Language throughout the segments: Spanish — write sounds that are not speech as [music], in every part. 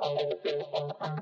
I'm gonna go to the hospital.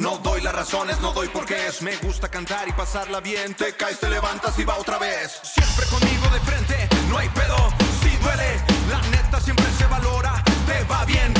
No doy las razones, no doy por qué es. Me gusta cantar y pasarla bien. Te caes, te levantas y va otra vez. Siempre conmigo de frente, no hay pedo. Si duele, la neta siempre se valora. Te va bien.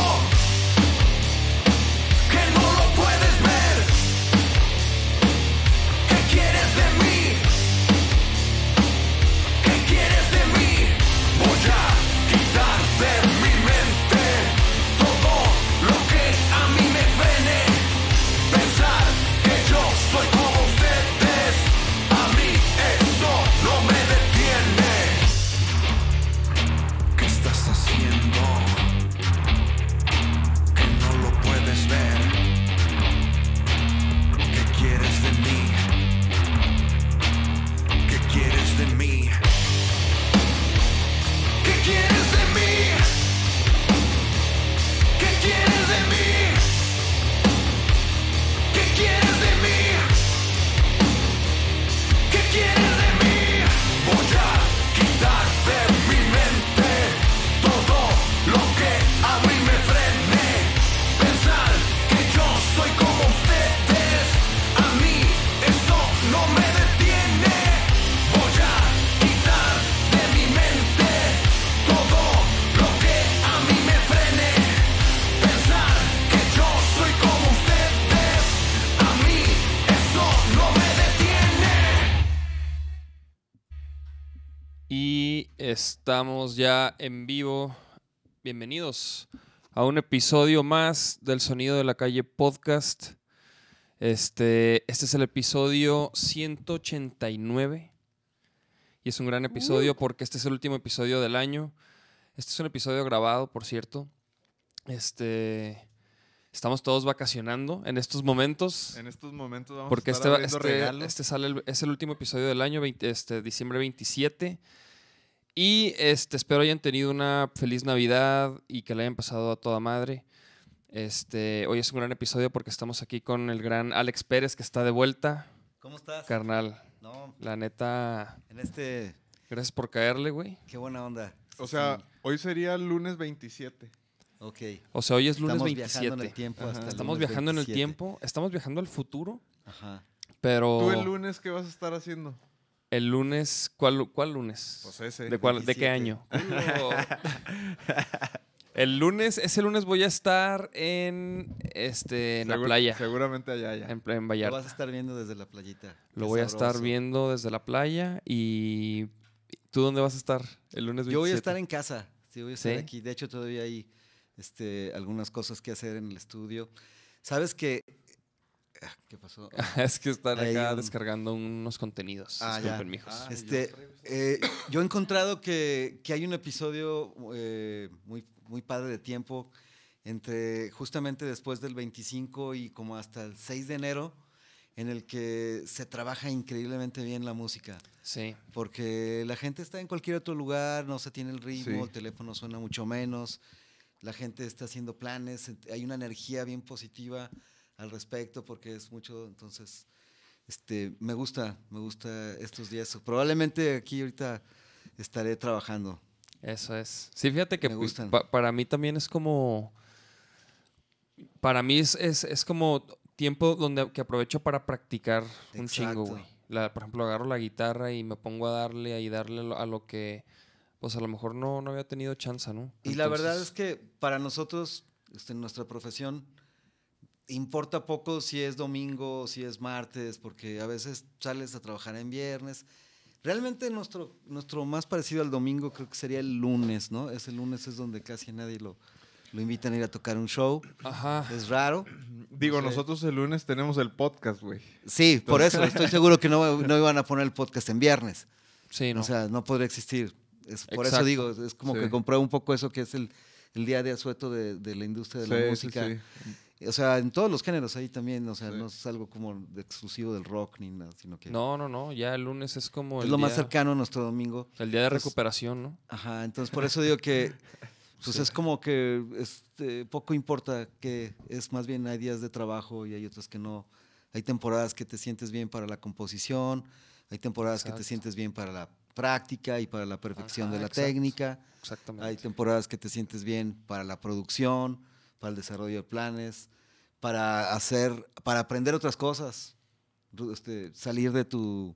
Estamos ya en vivo. Bienvenidos a un episodio más del Sonido de la Calle podcast. Este, este es el episodio 189 y es un gran episodio porque este es el último episodio del año. Este es un episodio grabado, por cierto. Este, estamos todos vacacionando en estos momentos. En estos momentos vamos Porque a este, estar este, regalos. este sale el- es el último episodio del año, 20 este, diciembre 27. Y este, espero hayan tenido una feliz Navidad y que la hayan pasado a toda madre. Este, hoy es un gran episodio porque estamos aquí con el gran Alex Pérez que está de vuelta. ¿Cómo estás? Carnal, No, la neta, en este, gracias por caerle, güey. qué buena onda. O sea, hoy sería el lunes 27. Ok. O sea, hoy es lunes Estamos 27. viajando en el tiempo hasta el Estamos lunes viajando en el 27. tiempo, estamos viajando al futuro, Ajá. pero ¿Tú el lunes qué vas a estar haciendo? El lunes, ¿cuál, cuál lunes? Pues ese. ¿De, cuál- ¿De qué 27. año? [laughs] El lunes, ese lunes voy a estar en, este, en la playa, Seguramente allá, ya. en, en Lo Vallarta. vas a estar viendo desde la playita. Lo Qué voy a estar viendo desde la playa y... ¿Tú dónde vas a estar el lunes 27? Yo voy a estar en casa. Sí, voy a estar ¿Sí? aquí. De hecho, todavía hay este, algunas cosas que hacer en el estudio. ¿Sabes qué? Ah, ¿Qué pasó? [laughs] es que están Hay acá un- descargando unos contenidos. Ah, ya. Ah, Este, eh, yo he encontrado que, que hay un episodio eh, muy, muy padre de tiempo entre justamente después del 25 y como hasta el 6 de enero en el que se trabaja increíblemente bien la música. Sí. Porque la gente está en cualquier otro lugar, no se tiene el ritmo, Sí. el teléfono suena mucho menos, la gente está haciendo planes, hay una energía bien positiva al respecto porque es mucho, entonces, este, me gusta, me gusta estos días. Probablemente aquí ahorita estaré trabajando. Eso es. Sí, fíjate que Me gustan. pa- para mí también es como. Para mí es, es, es como tiempo donde que aprovecho para practicar un chingo, güey. La- Por ejemplo, agarro la guitarra y me pongo a darle y darle a lo que, pues a lo mejor no, no había tenido chance, ¿no? Y la verdad es que para nosotros, este, en nuestra profesión, importa poco si es domingo si es martes, porque a veces sales a trabajar en viernes. Realmente nuestro, nuestro más parecido al domingo creo que sería el lunes, ¿no? Ese lunes es donde casi nadie lo, lo invitan a ir a tocar un show. Ajá. Es raro. [clears throat] Digo, sé. nosotros el lunes tenemos el podcast, güey. Sí, por eso estoy [laughs] seguro que no, no iban a poner el podcast en viernes. Sí, no. O sea, no podría existir. Es, por Exacto. eso digo, es como Sí. que comprueba un poco eso que es el, el día de asueto de, de la industria de la Sí, sí, música. sí. O sea, en todos los géneros ahí también, o sea, Sí. no es algo como de exclusivo del rock ni nada, sino que no, no, no. Ya el lunes es como. es el lo más cercano a nuestro domingo. El día de Pues, recuperación, ¿no? Ajá, entonces por eso digo que [laughs] pues Sí. es como que este, poco importa que es más bien hay días de trabajo y hay otros que no. Hay temporadas que te sientes bien para la composición, hay temporadas que te sientes bien para la práctica y para la perfección Ajá, de la técnica. Exactamente. Hay temporadas que te sientes bien para la producción, para el desarrollo de planes, para hacer, para aprender otras cosas, este, salir de tu,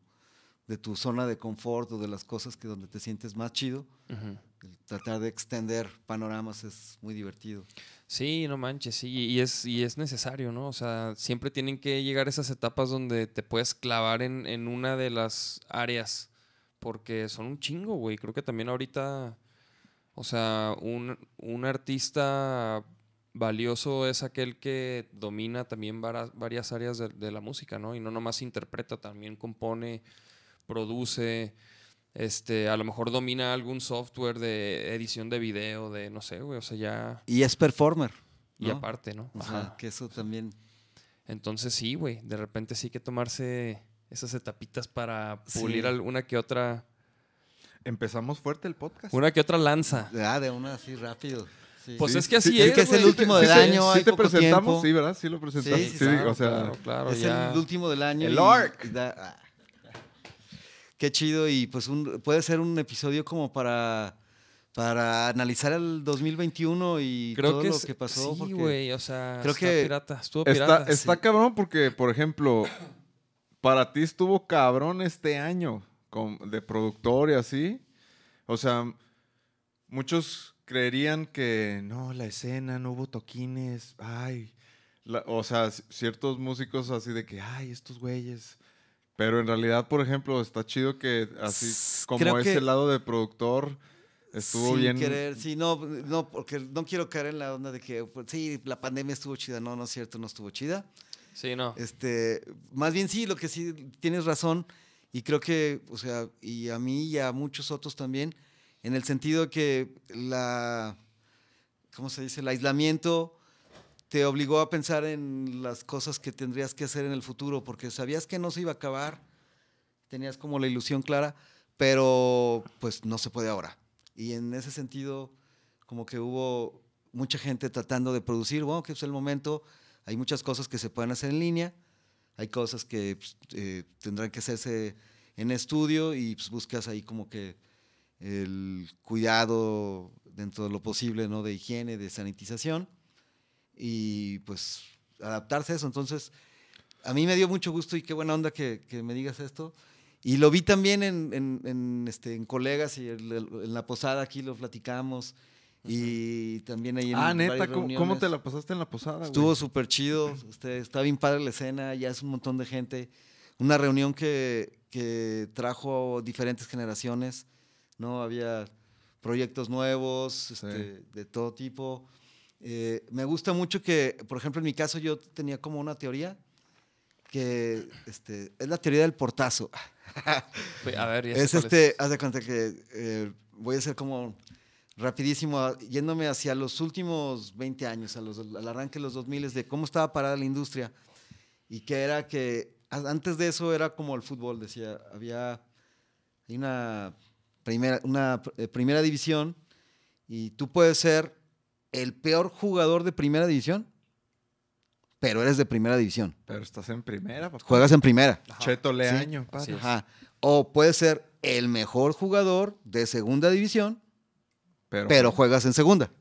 de tu zona de confort o de las cosas que donde te sientes más chido. Ujú. El tratar de extender panoramas es muy divertido. Sí, no manches, sí, y es, y es necesario, ¿no? O sea, siempre tienen que llegar esas etapas donde te puedes clavar en, en una de las áreas, porque son un chingo, güey. Creo que también ahorita, o sea, un, un artista valioso es aquel que domina también varias áreas de, de la música, ¿no? Y no nomás interpreta, también compone, produce, este, a lo mejor domina algún software de edición de video, de no sé, güey, o sea, ya... Y es performer. Y ¿no? aparte, ¿no? O sea, Ajá. que eso también. Entonces sí, güey. De repente sí hay que tomarse esas etapitas para Sí. pulir alguna que otra. Empezamos fuerte el podcast. Una que otra lanza. Ah, de una así rápido. Sí. Pues Sí, es que así sí, es. es que es el último Sí del año, Sí te presentamos, tiempo. sí, ¿verdad? Sí lo presentamos. Sí, Sí, sí, claro, o sea, claro, claro, es ya. el último del año. El y da- ah. Qué chido y pues un- puede ser un episodio como para, para analizar el 2021 y Creo todo que lo es- que pasó. Sí, güey. O sea, creo está que pirata. Estuvo está, pirata. está sí. cabrón porque, por ejemplo, para ti estuvo cabrón este año con- de productor y así. O sea, muchos creerían que no, la escena, no hubo toquines, ay. la- o sea, ciertos músicos así de que, ay, estos güeyes. Pero en realidad, por ejemplo, está chido que así como creo ese que- lado de productor, Estuvo sin bien. querer, sí, no, no, porque no quiero caer en la onda de que, pues, sí, la pandemia estuvo chida. No, no es cierto, no estuvo chida. Sí, no. Este, más bien sí, lo que sí tienes razón, y creo que, o sea, y a mí y a muchos otros también, en el sentido que la, ¿cómo se dice? El aislamiento te obligó a pensar en las cosas que tendrías que hacer en el futuro, porque sabías que no se iba a acabar, tenías como la ilusión clara, pero pues no se puede ahora. Y en ese sentido, como que hubo mucha gente tratando de producir, bueno, que es el momento, hay muchas cosas que se pueden hacer en línea, hay cosas que pues, eh, tendrán que hacerse en estudio y pues, buscas ahí como que el cuidado dentro de lo posible, ¿no? De higiene, de sanitización y pues adaptarse a eso. Entonces, a mí me dio mucho gusto y qué buena onda que, que me digas esto. Y lo vi también en, en- en, este, en colegas y el- el- en la posada aquí lo platicamos. Y también ahí en Ah, neta, ¿cómo, cómo te la pasaste en la posada? Estuvo súper chido, este, está bien padre la escena, ya es un montón de gente. Una reunión que, que trajo diferentes generaciones, ¿no? Había proyectos nuevos, este, de todo tipo. Eh, me gusta mucho que, por ejemplo, en mi caso yo tenía como una teoría que este, es la teoría del portazo. [laughs] A ver, Es este, haz de cuenta que eh, voy a ser como rapidísimo, yéndome hacia los últimos 20 años, a los- al arranque de los 2000, de cómo estaba parada la industria. Y que era que antes de eso era como el fútbol, decía, había una primera, una eh, primera división y tú puedes ser el peor jugador de primera división, pero eres de primera división. Pero estás en primera, papá. Juegas en primera. Cheto Sí. Leaño, es. Ajá. O puedes ser el mejor jugador de segunda división, Pero, pero juegas en segunda,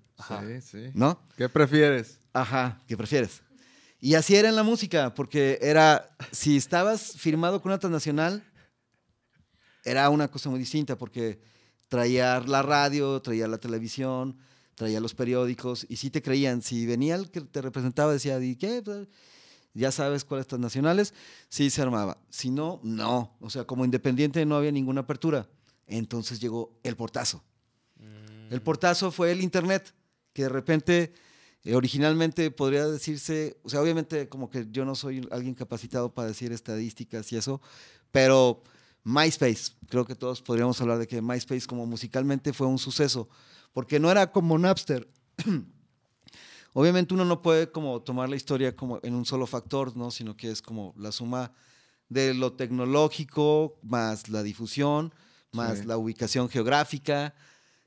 Sí, sí. ¿no? ¿Qué prefieres? Ajá, ¿qué prefieres? Y así era en la música, porque era, si estabas firmado con una transnacional, era una cosa muy distinta, porque traía la radio, traía la televisión, traía los periódicos, y sí te creían. Si venía el que te representaba, decía, ¿y qué? Pues, ya sabes cuáles transnacionales, sí se armaba. Si no, no. O sea, como independiente no había ninguna apertura. Entonces llegó el portazo. El portazo fue el internet, que de repente, eh, originalmente podría decirse, o sea, obviamente como que yo no soy alguien capacitado para decir estadísticas y eso, pero MySpace, creo que todos podríamos hablar de que MySpace como musicalmente fue un suceso, porque no era como Napster. [clears throat] Obviamente uno no puede como tomar la historia como en un solo factor, ¿no? Sino que es como la suma de lo tecnológico más la difusión, más Sí. la ubicación geográfica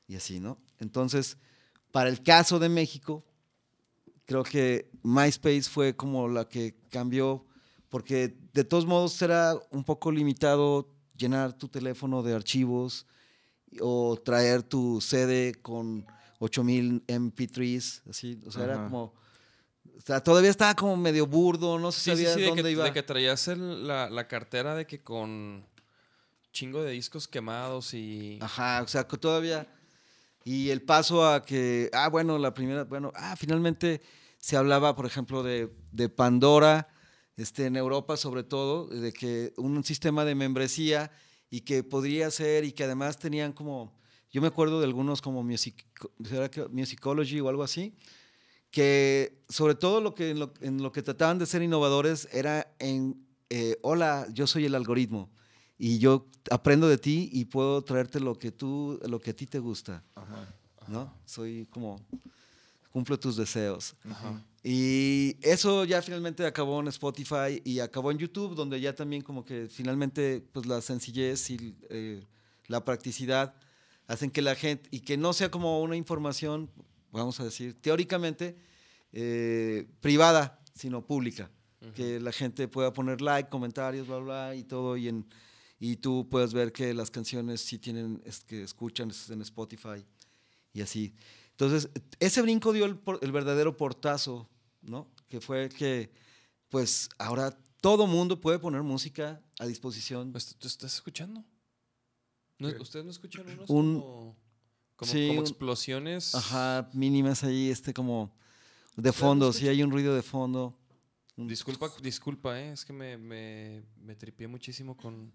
y así, ¿no? Entonces, para el caso de México, creo que MySpace fue como la que cambió, porque de todos modos era un poco limitado llenar tu teléfono de archivos o traer tu CD con 8000 MP3s, así, o sea, era como, o sea, todavía estaba como medio burdo, no se Sí, sabía sí, dónde que, iba. de que traías el- la, la cartera de que con chingo de discos quemados y... Ajá, o sea, que todavía. Y el paso a que, ah, bueno, la primera, bueno, ah, finalmente se hablaba, por ejemplo, de, de Pandora, este, en Europa sobre todo, de que un sistema de membresía y que podría ser y que además tenían como, yo me acuerdo de algunos como music, ¿será que Musicology o algo así, que sobre todo lo que, en, lo, en lo que trataban de ser innovadores era en, eh, hola, yo soy el algoritmo y yo aprendo de ti y puedo traerte lo que tú, lo que a ti te gusta, ¿no? Soy como, cumplo tus deseos. Ajá. Y eso ya finalmente acabó en Spotify y acabó en YouTube, donde ya también como que finalmente pues la sencillez y eh, la practicidad hacen que la gente, y que no sea como una información, vamos a decir, teóricamente eh, privada, sino pública. Que la gente pueda poner like, comentarios, bla, bla, y todo, y, en, y tú puedes ver que las canciones sí tienen, es, que escuchan es en Spotify y así. Entonces, ese brinco dio el, el verdadero portazo, ¿no? Que fue que, pues, ahora todo mundo puede poner música a disposición. Pues, ¿Tú estás escuchando? ¿No- ¿Ustedes no escuchan unos Un- como, como, sí, como un- explosiones? Ajá, mínimas ahí, este como de fondo, sí hay un ruido de fondo. Disculpa, disculpa, eh, es que me, me, me tripié muchísimo con...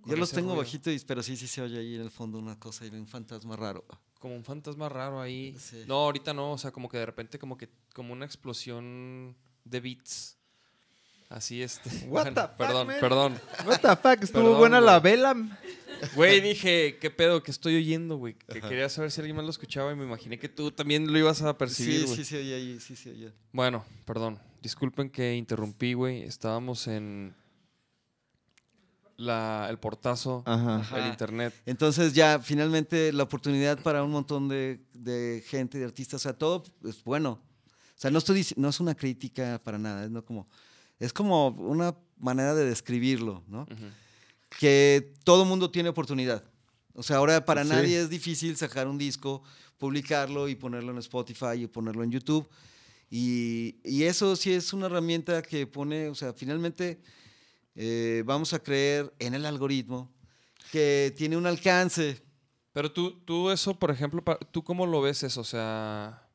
con Yo los tengo ruido. bajito, pero sí, sí se oye ahí en el fondo una cosa y un fantasma raro. Como un fantasma raro ahí. Sí. No, ahorita no, o sea, como que de repente como que como una explosión de beats. Así este. What [laughs] Bueno, the fuck, perdón, man? perdón. What the fuck, estuvo Perdón, buena la vela. Güey, dije, ¿qué pedo? ¿Qué estoy oyendo, güey? Que quería saber si alguien más lo escuchaba y me imaginé que tú también lo ibas a percibir, Sí, güey. sí se oye sí se oye. Bueno, perdón. Disculpen que interrumpí, güey. Estábamos en la, el portazo, Ajá. el Ajá. internet. Entonces ya finalmente la oportunidad para un montón de, de gente, de artistas, o sea, todo es bueno. O sea, no, estoy, no es una crítica para nada, es, no como, es como una manera de describirlo, ¿no? Que todo mundo tiene oportunidad. O sea, ahora para Sí. nadie es difícil sacar un disco, publicarlo y ponerlo en Spotify y ponerlo en YouTube. Y, y eso sí es una herramienta que pone, o sea, finalmente eh, vamos a creer en el algoritmo que tiene un alcance. Pero tú, tú eso, por ejemplo, ¿tú cómo lo ves eso? O sea,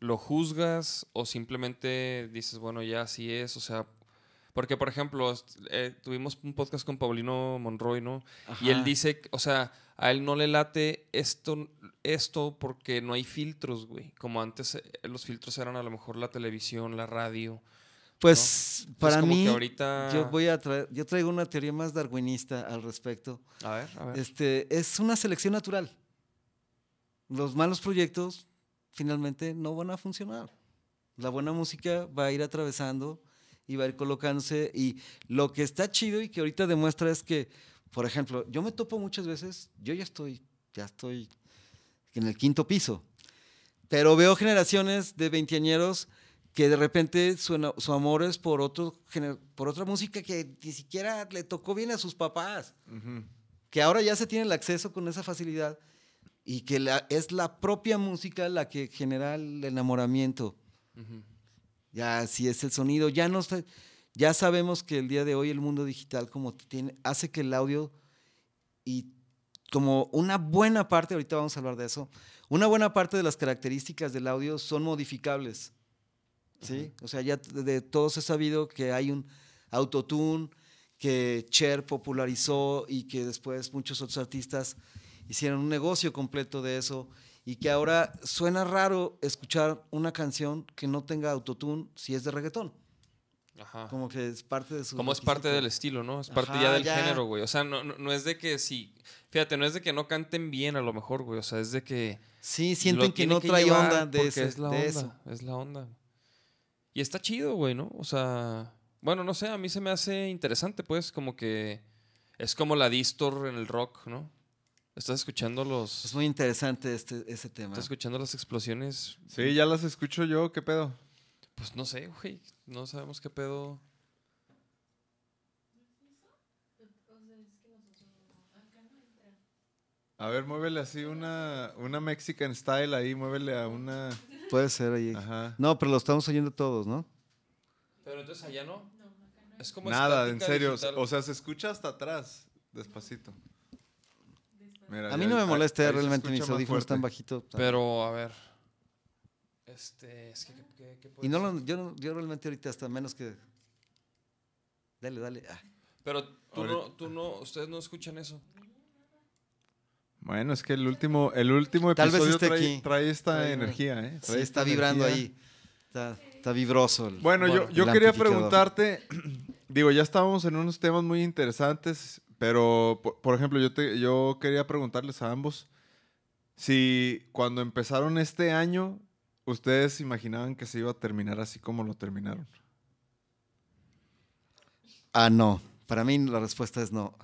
¿lo juzgas o simplemente dices, bueno, ya así es? O sea, porque, por ejemplo, eh, tuvimos un podcast con Paulino Monroy, ¿no? Y él Ajá. dice, o sea, a él no le late esto, esto porque no hay filtros, güey. Como antes eh, los filtros eran a lo mejor la televisión, la radio. Pues para mí, ahorita... yo voy a traer, yo traigo una teoría más darwinista al respecto. A ver, a ver. Este, es una selección natural. Los malos proyectos finalmente no van a funcionar. La buena música va a ir atravesando y va a ir colocándose. Y lo que está chido y que ahorita demuestra es que, por ejemplo, yo me topo muchas veces, yo ya estoy, ya estoy en el quinto piso, pero veo generaciones de veinteañeros que de repente su, su amor es por, otro, por otra música que ni siquiera le tocó bien a sus papás Ujú. que ahora ya se tiene el acceso con esa facilidad y que la- es la propia música la que genera el enamoramiento. Ujú. Ya si es el sonido, ya no está- ya sabemos que el día de hoy el mundo digital como tiene hace que el audio y como una buena parte, ahorita vamos a hablar de eso, una buena parte de las características del audio son modificables. ¿Sí? O sea, ya de, todos he sabido que hay un autotune que Cher popularizó y que después muchos otros artistas hicieron un negocio completo de eso y que ahora suena raro escuchar una canción que no tenga autotune si es de reggaetón. Ajá. Como que es parte de su Como es parte del estilo, ¿no? Es parte Ajá, ya del ya. género, güey. O sea, no, no, no es de que sí. Fíjate, no es de que no canten bien a lo mejor, güey. O sea, es de que. Sí, sienten que no trae onda de, ese- es la de onda, eso. Es la onda. Y está chido, güey, ¿no? O sea, bueno, no sé, a mí se me hace interesante, pues, como que es como la distor en el rock, ¿no? Estás escuchando los. Es muy interesante este, ese tema. Estás escuchando las explosiones. Sí, ya las escucho yo, ¿qué pedo? Pues no sé, güey. No sabemos qué pedo. A ver, muévele así una, una Mexican style ahí, muévele a una... Puede ser ahí. Ajá. No, pero lo estamos oyendo todos, ¿no? Pero entonces allá no. Es como Nada, en serio. digital. O sea, se escucha hasta atrás, despacito. Mira, A mí no me molesta realmente mis audífonos tan fuerte. bajitos. Pero, a ver. Este, es que, ¿qué- qué- Y no lo, yo, no- yo realmente ahorita hasta menos que... Dale, dale. Ah. Pero tú no, tú no, ustedes no escuchan eso. Bueno, es que el último, el último Tal episodio trae, aquí. trae esta Trae energía, ¿eh? Sí, está vibrando energía. ahí. Está, está vibroso. el- Bueno, Bueno, yo, yo quería preguntarte, [clears throat] digo, ya estábamos en unos temas muy interesantes, pero por, por ejemplo, yo, te, yo quería preguntarles a ambos si cuando empezaron este año, ustedes imaginaban que se iba a terminar así como lo terminaron. Ah, no. Para mí la respuesta es no.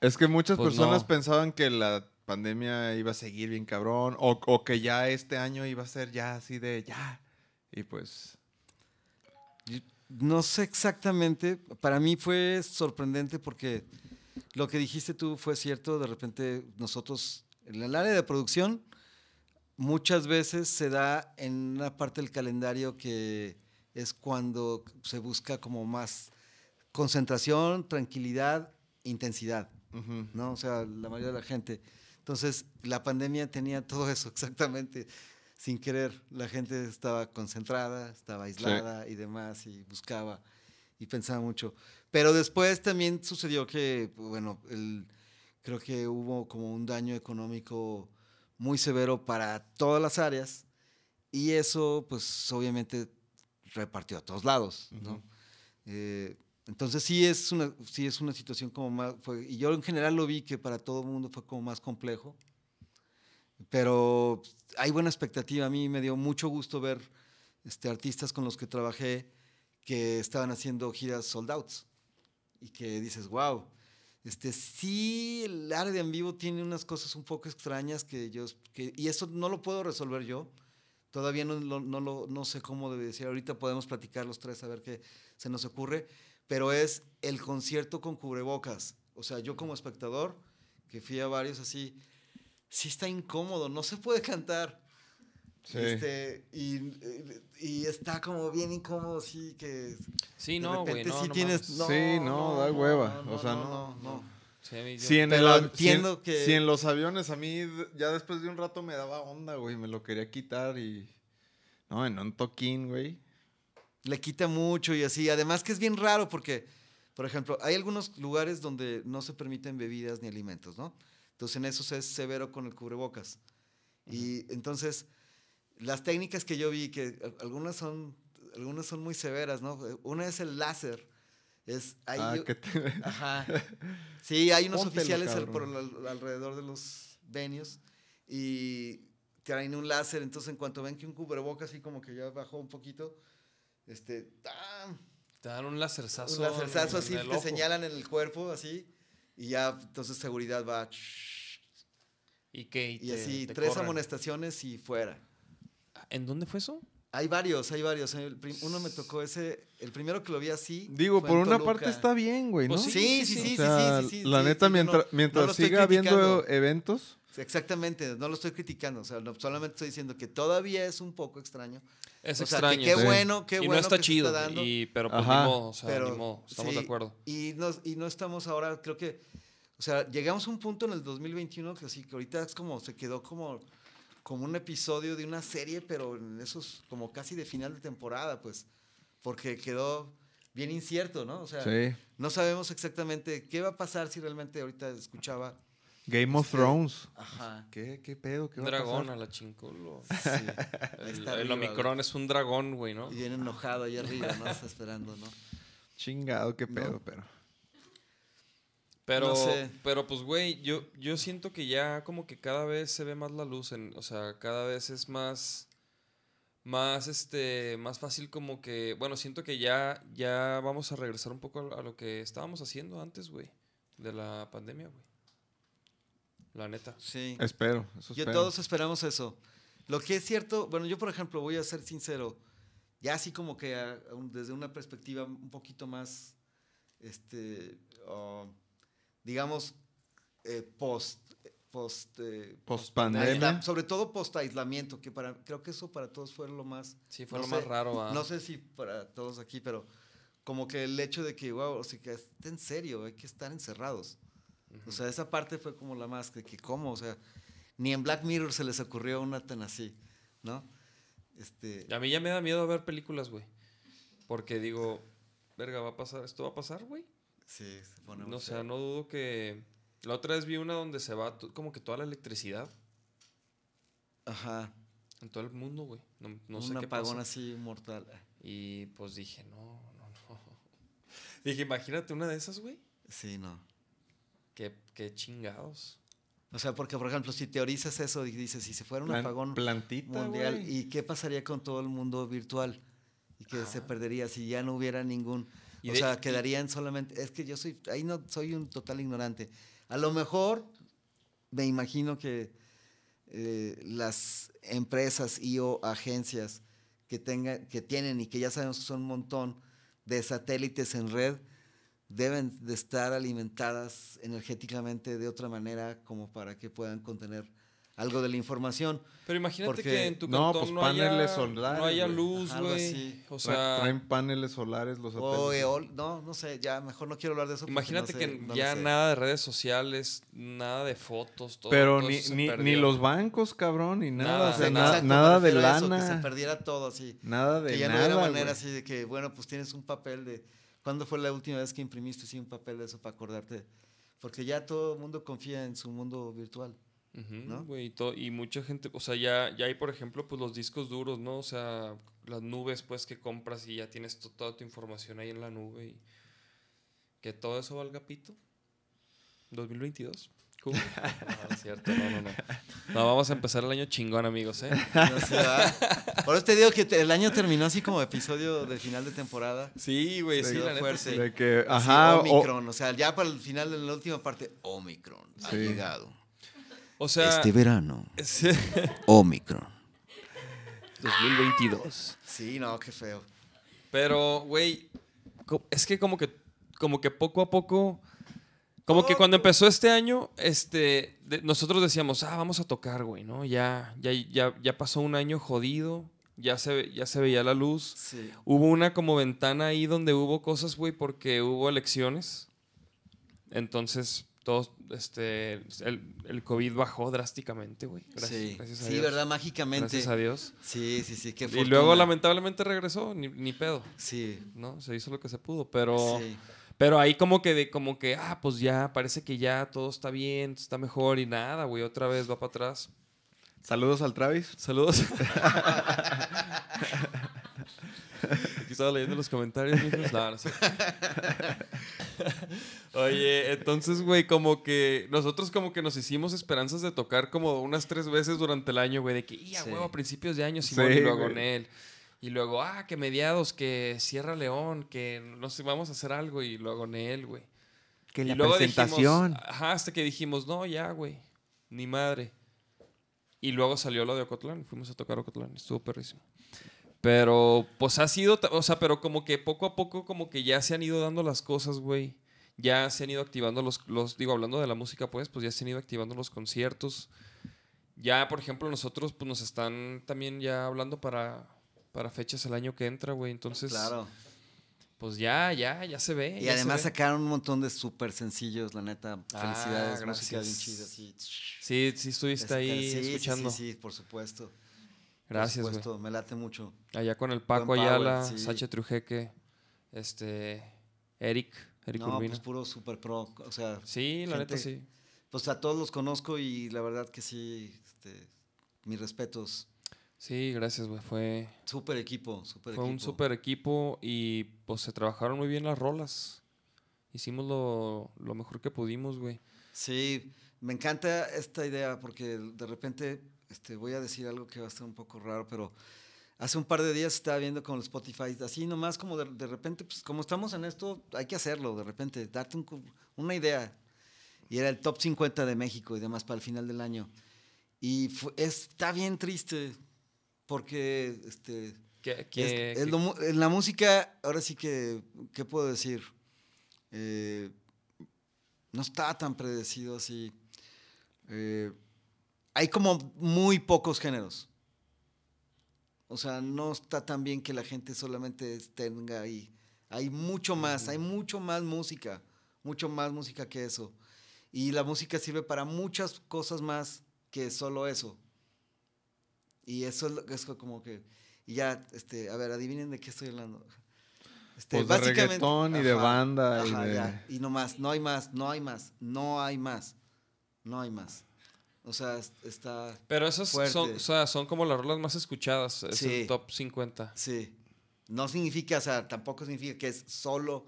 Es que muchas Pues personas no. pensaban que la pandemia iba a seguir bien cabrón, o, o que ya este año iba a ser ya así de ya. Y pues, No sé exactamente. Para mí fue sorprendente porque lo que dijiste tú fue cierto. De repente nosotros, en el área de producción, muchas veces se da en una parte del calendario que es cuando se busca como más concentración, tranquilidad, intensidad. ¿no? O sea, la mayoría de la gente. Entonces, la pandemia tenía todo eso exactamente. Sin querer, la gente estaba concentrada, estaba aislada y demás, y buscaba. y pensaba mucho. Pero después también sucedió que, bueno, el, creo que hubo como un daño económico muy severo para todas las áreas y eso pues obviamente repartió a todos lados, ¿no? Eh, entonces sí es una, sí es una situación como más, fue- y yo en general lo vi que para todo el mundo fue como más complejo, pero hay buena expectativa. A mí me dio mucho gusto ver este, artistas con los que trabajé que estaban haciendo giras sold outs y que dices, wow, este, sí, el área en vivo tiene unas cosas un poco extrañas que yo, que, y eso no lo puedo resolver yo. Todavía no, no, lo- no sé cómo debe decir. Ahorita podemos platicar los tres a ver qué se nos ocurre. Pero es el concierto con cubrebocas. O sea, yo como espectador, que fui a varios así, sí está incómodo, no se puede cantar. Sí. Este, y, y está como bien incómodo, sí, que Sí, de no, güey, repente no, sí no tienes. mames. Sí, no, da hueva. O sea, no, no, no, no. Sí, Si en, el av- si en- entiendo que- si en los aviones a mí ya después de un rato me daba onda, güey, me lo quería quitar y... No, en un toquín, güey. Le quita mucho y así. Además que es bien raro porque, por ejemplo, hay algunos lugares donde no se permiten bebidas ni alimentos, ¿no? Entonces en esos es severo con el cubrebocas. Y entonces las técnicas que yo vi, que algunas son, algunas son muy severas, ¿no? Una es el láser. Es Ah, yo- que te... Ajá. Sí, hay unos Póntelo, oficiales al- cabrón. por el- al- alrededor de los venues y traen un láser, entonces en cuanto ven que un cubrebocas así como que ya bajó un poquito, este, ¡tam! Te dan un lacerzazo. un lacerzazo así, te señalan en el cuerpo así y ya entonces seguridad va ¿Y qué? y te- así te tres corren. amonestaciones y fuera. ¿En dónde fue eso? Hay varios, hay varios. Uno me tocó ese, el primero que lo vi así. Digo, por una parte está bien, güey, ¿no? Pues Sí, sí, sí, sí, sí, O sí, sea, sí, sí, la sí, neta, sí, yo no- mientras, no mientras siga habiendo eventos, Exactamente, no lo estoy criticando, o sea, no- solamente estoy diciendo que todavía es un poco extraño. Es O sea, que extraño. qué sí. bueno, qué y bueno no está que se chido. está dando. Y, pero pues Ajá. ni modo, o sea, pero ni modo. Estamos sí, de acuerdo. Y no, y no estamos ahora, creo que, o sea, llegamos a un punto en el 2021 que así, que ahorita es como, se quedó como, como un episodio de una serie, pero en esos, como casi de final de temporada, pues, porque quedó bien incierto, ¿no? O sea, sí. no sabemos exactamente qué va a pasar si realmente ahorita escuchaba. Game of Este, Thrones. Ajá. ¿Qué, qué pedo? ¿Qué Un va a dragón pasar? a la chinculo. [laughs] Sí, El, el Omicron es un dragón, güey, ¿no? Y viene enojado ahí arriba, ¿no? Está esperando, ¿no? Chingado, qué No. pedo, pero... Pero, No sé. pero pues, güey, yo, yo siento que ya como que cada vez se ve más la luz, en, o sea, cada vez es más, más, este, más fácil como que, bueno, siento que ya, ya vamos a regresar un poco a, a lo que estábamos haciendo antes, güey, de la pandemia, güey. La neta. Sí. Espero, eso Yo todos esperamos eso. Lo que es cierto, bueno, yo por ejemplo voy a ser sincero, ya así como que a- a un- desde una perspectiva un poquito más, este, oh, digamos, eh, post, post, eh, aisla- sobre todo post aislamiento, que para, creo que eso para todos fue lo más, Sí, fue No lo más raro. ah. no sé si para todos aquí, pero como que el hecho de que, wow, o sea, que es en serio, hay que estar encerrados. O sea, esa parte fue como la más, que, que cómo, o sea, ni en Black Mirror se les ocurrió una tan así, ¿no? Este, A mí ya me da miedo ver películas, güey. Porque digo, verga, va a pasar, esto va a pasar, güey. Sí, se pone muy No, o sea, feo. no dudo que... La otra vez vi una donde se va como que toda la electricidad Ajá, en todo el mundo, güey. No, no un sé qué apagón así mortal. Y pues dije, no, no, no. [laughs] Dije, imagínate una de esas, güey. Sí, no. Qué, qué chingados. O sea, porque, por ejemplo, si teorizas eso y dices, si se fuera un Plan- apagón plantita, mundial. ¿y qué pasaría con todo el mundo virtual? Y que se perdería si ya no hubiera ningún... Y o de- sea, y- quedarían solamente... Es que yo soy... Ahí no soy un total ignorante. A lo mejor me imagino que eh, las empresas y o agencias que, tengan, que tienen y que ya sabemos que son un montón de satélites en red, deben de estar alimentadas energéticamente de otra manera como para que puedan contener algo de la información. Pero imagínate Porque- que en tu No, cantón pues, no, paneles haya, solares, no haya güey. luz, Algo güey. así. O sea, Traen paneles solares los O eol, no, no sé, ya mejor no quiero hablar de eso. imagínate no sé, que no ya sé. nada de redes sociales, nada de fotos, todo. Pero todo ni, ni, ni los bancos, cabrón, ni nada. Nada, o sea, sí, na- Exacto, me nada de refiero a eso, que se lana. perdiera todo así. Nada de que ya nada. no hubiera manera güey. así de que, bueno, pues tienes un papel de ¿Cuándo fue la última vez que imprimiste así un papel de eso para acordarte? Porque ya todo el mundo confía en su mundo virtual. Ujú, ¿no? güey, y, mucha gente, o sea, ya, ya hay, por ejemplo, pues los discos duros, ¿no? O sea, las nubes, pues, que compras y ya tienes to- toda tu información ahí en la nube y que todo eso valga pito. 2022. Cool. [laughs] No, es cierto, no, no, no. No, vamos a empezar el año chingón, amigos, ¿eh? [laughs] No sé. Por eso te digo que te- el año terminó así como episodio de final de temporada. Sí, güey, sí, la fuerte. De que, ajá, o- Omicron, o sea, ya para el final de la última parte, Omicron ha llegado. O sea, este verano, sí. [laughs] Omicron. 2022. Sí, no, qué feo. Pero, güey, es que como que, como que poco a poco, como que cuando empezó este año, este, de- nosotros decíamos, ah, vamos a tocar, güey, ¿no? Ya, ya, ya, ya pasó un año jodido, ya se, ya se veía la luz. Sí. Hubo una como ventana ahí donde hubo cosas, güey, porque hubo elecciones. Entonces, todos, este, el, el COVID bajó drásticamente, güey. Gracias, sí, gracias a sí Dios. ¿verdad? Mágicamente. Gracias a Dios. Sí, sí, sí, qué Y fortuna. luego lamentablemente regresó, ni, ni pedo, Sí, ¿no? Se hizo lo que se pudo, pero... sí. Pero ahí como que de como que, ah, pues ya, parece que ya todo está bien, está mejor y nada, güey, otra vez va para atrás. saludos al Travis. Saludos. [laughs] Aquí estaba leyendo los comentarios, mijos. No, no sé. [laughs] Oye, entonces, güey, como que nosotros como que nos hicimos esperanzas de tocar como unas tres veces durante el año, güey, de que, y a Sí. huevo, a principios de año, Simón, Sí, y luego con él. Y luego, ah, que mediados, que Sierra León, que no sé, vamos a hacer algo, y luego en él, güey. Que Y la luego presentación. dijimos, ajá, hasta que dijimos, no, ya, güey, ni madre. Y luego salió lo de Ocotlán, fuimos a tocar Ocotlán, estuvo perrísimo. Pero, pues ha sido, o sea, pero como que poco a poco, como que ya se han ido dando las cosas, güey. Ya se han ido activando los, los, digo, hablando de la música, pues, pues ya se han ido activando los conciertos. Ya, por ejemplo, nosotros, pues nos están también ya hablando para, para fechas el año que entra, güey. Entonces, Claro. pues ya, ya, ya se ve. Y ya además sacaron un montón de súper sencillos, la neta. Ah, Felicidades, música bien gracias. chida, así. Sí, sí estuviste ahí sí, sí, escuchando. Sí, sí, por supuesto. Gracias, Por güey. supuesto, me late mucho. Allá con el Paco Buen power, Ayala, sí. Sacha Trujeque, este, Eric, Eric no, Urbina. pues puro super pro. O sea, sí, la neta sí. pues a todos los conozco y la verdad que sí, este, mis respetos. Sí, gracias, güey. Fue, Súper equipo, súper fue equipo. un super equipo y pues se trabajaron muy bien las rolas. Hicimos lo, lo mejor que pudimos, güey. Sí, me encanta esta idea porque de repente este, voy a decir algo que va a estar un poco raro, pero hace un par de días estaba viendo con el Spotify, así nomás como de, de repente, pues como estamos en esto, hay que hacerlo, de repente, darte un una idea. Y era el top 50 de México y demás para el final del año. Y fu- está bien triste porque este, Que, es- que- es que- lo en la música, ahora sí que, ¿qué puedo decir? Eh, no está tan predecido así. Eh, hay como muy pocos géneros. O sea, no está tan bien que la gente solamente tenga ahí. Hay mucho más, hay mucho más música, mucho más música que eso. Y la música sirve para muchas cosas más que solo eso. Y eso es, como que, y ya, este, a ver, adivinen de qué estoy hablando. Este, Pues de reggaetón y de banda y de- ya, y no más, no hay más, no hay más, no hay más, no hay más. O sea, es- está, pero esas son, o sea, son como las rolas más escuchadas. Es Sí. el top 50. sí. No significa, o sea, tampoco significa que es solo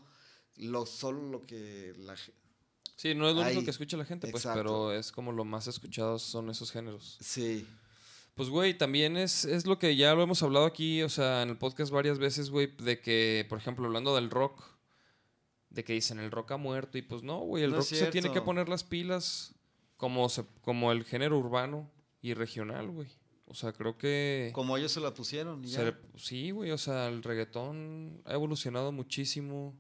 lo, solo lo que la Sí, no es lo único que escucha la gente, pues, exacto. pero es como lo más escuchados son esos géneros. Sí, Pues, güey, también es, es lo que ya lo hemos hablado aquí, o sea, en el podcast varias veces, güey, de que, por ejemplo, hablando del rock, de que dicen el rock ha muerto, y pues no, güey, el No rock se tiene que poner las pilas como, se, como el género urbano y regional, güey. O sea, creo que... como ellos se la pusieron. y ya. sí, güey, o sea, el reggaetón ha evolucionado muchísimo.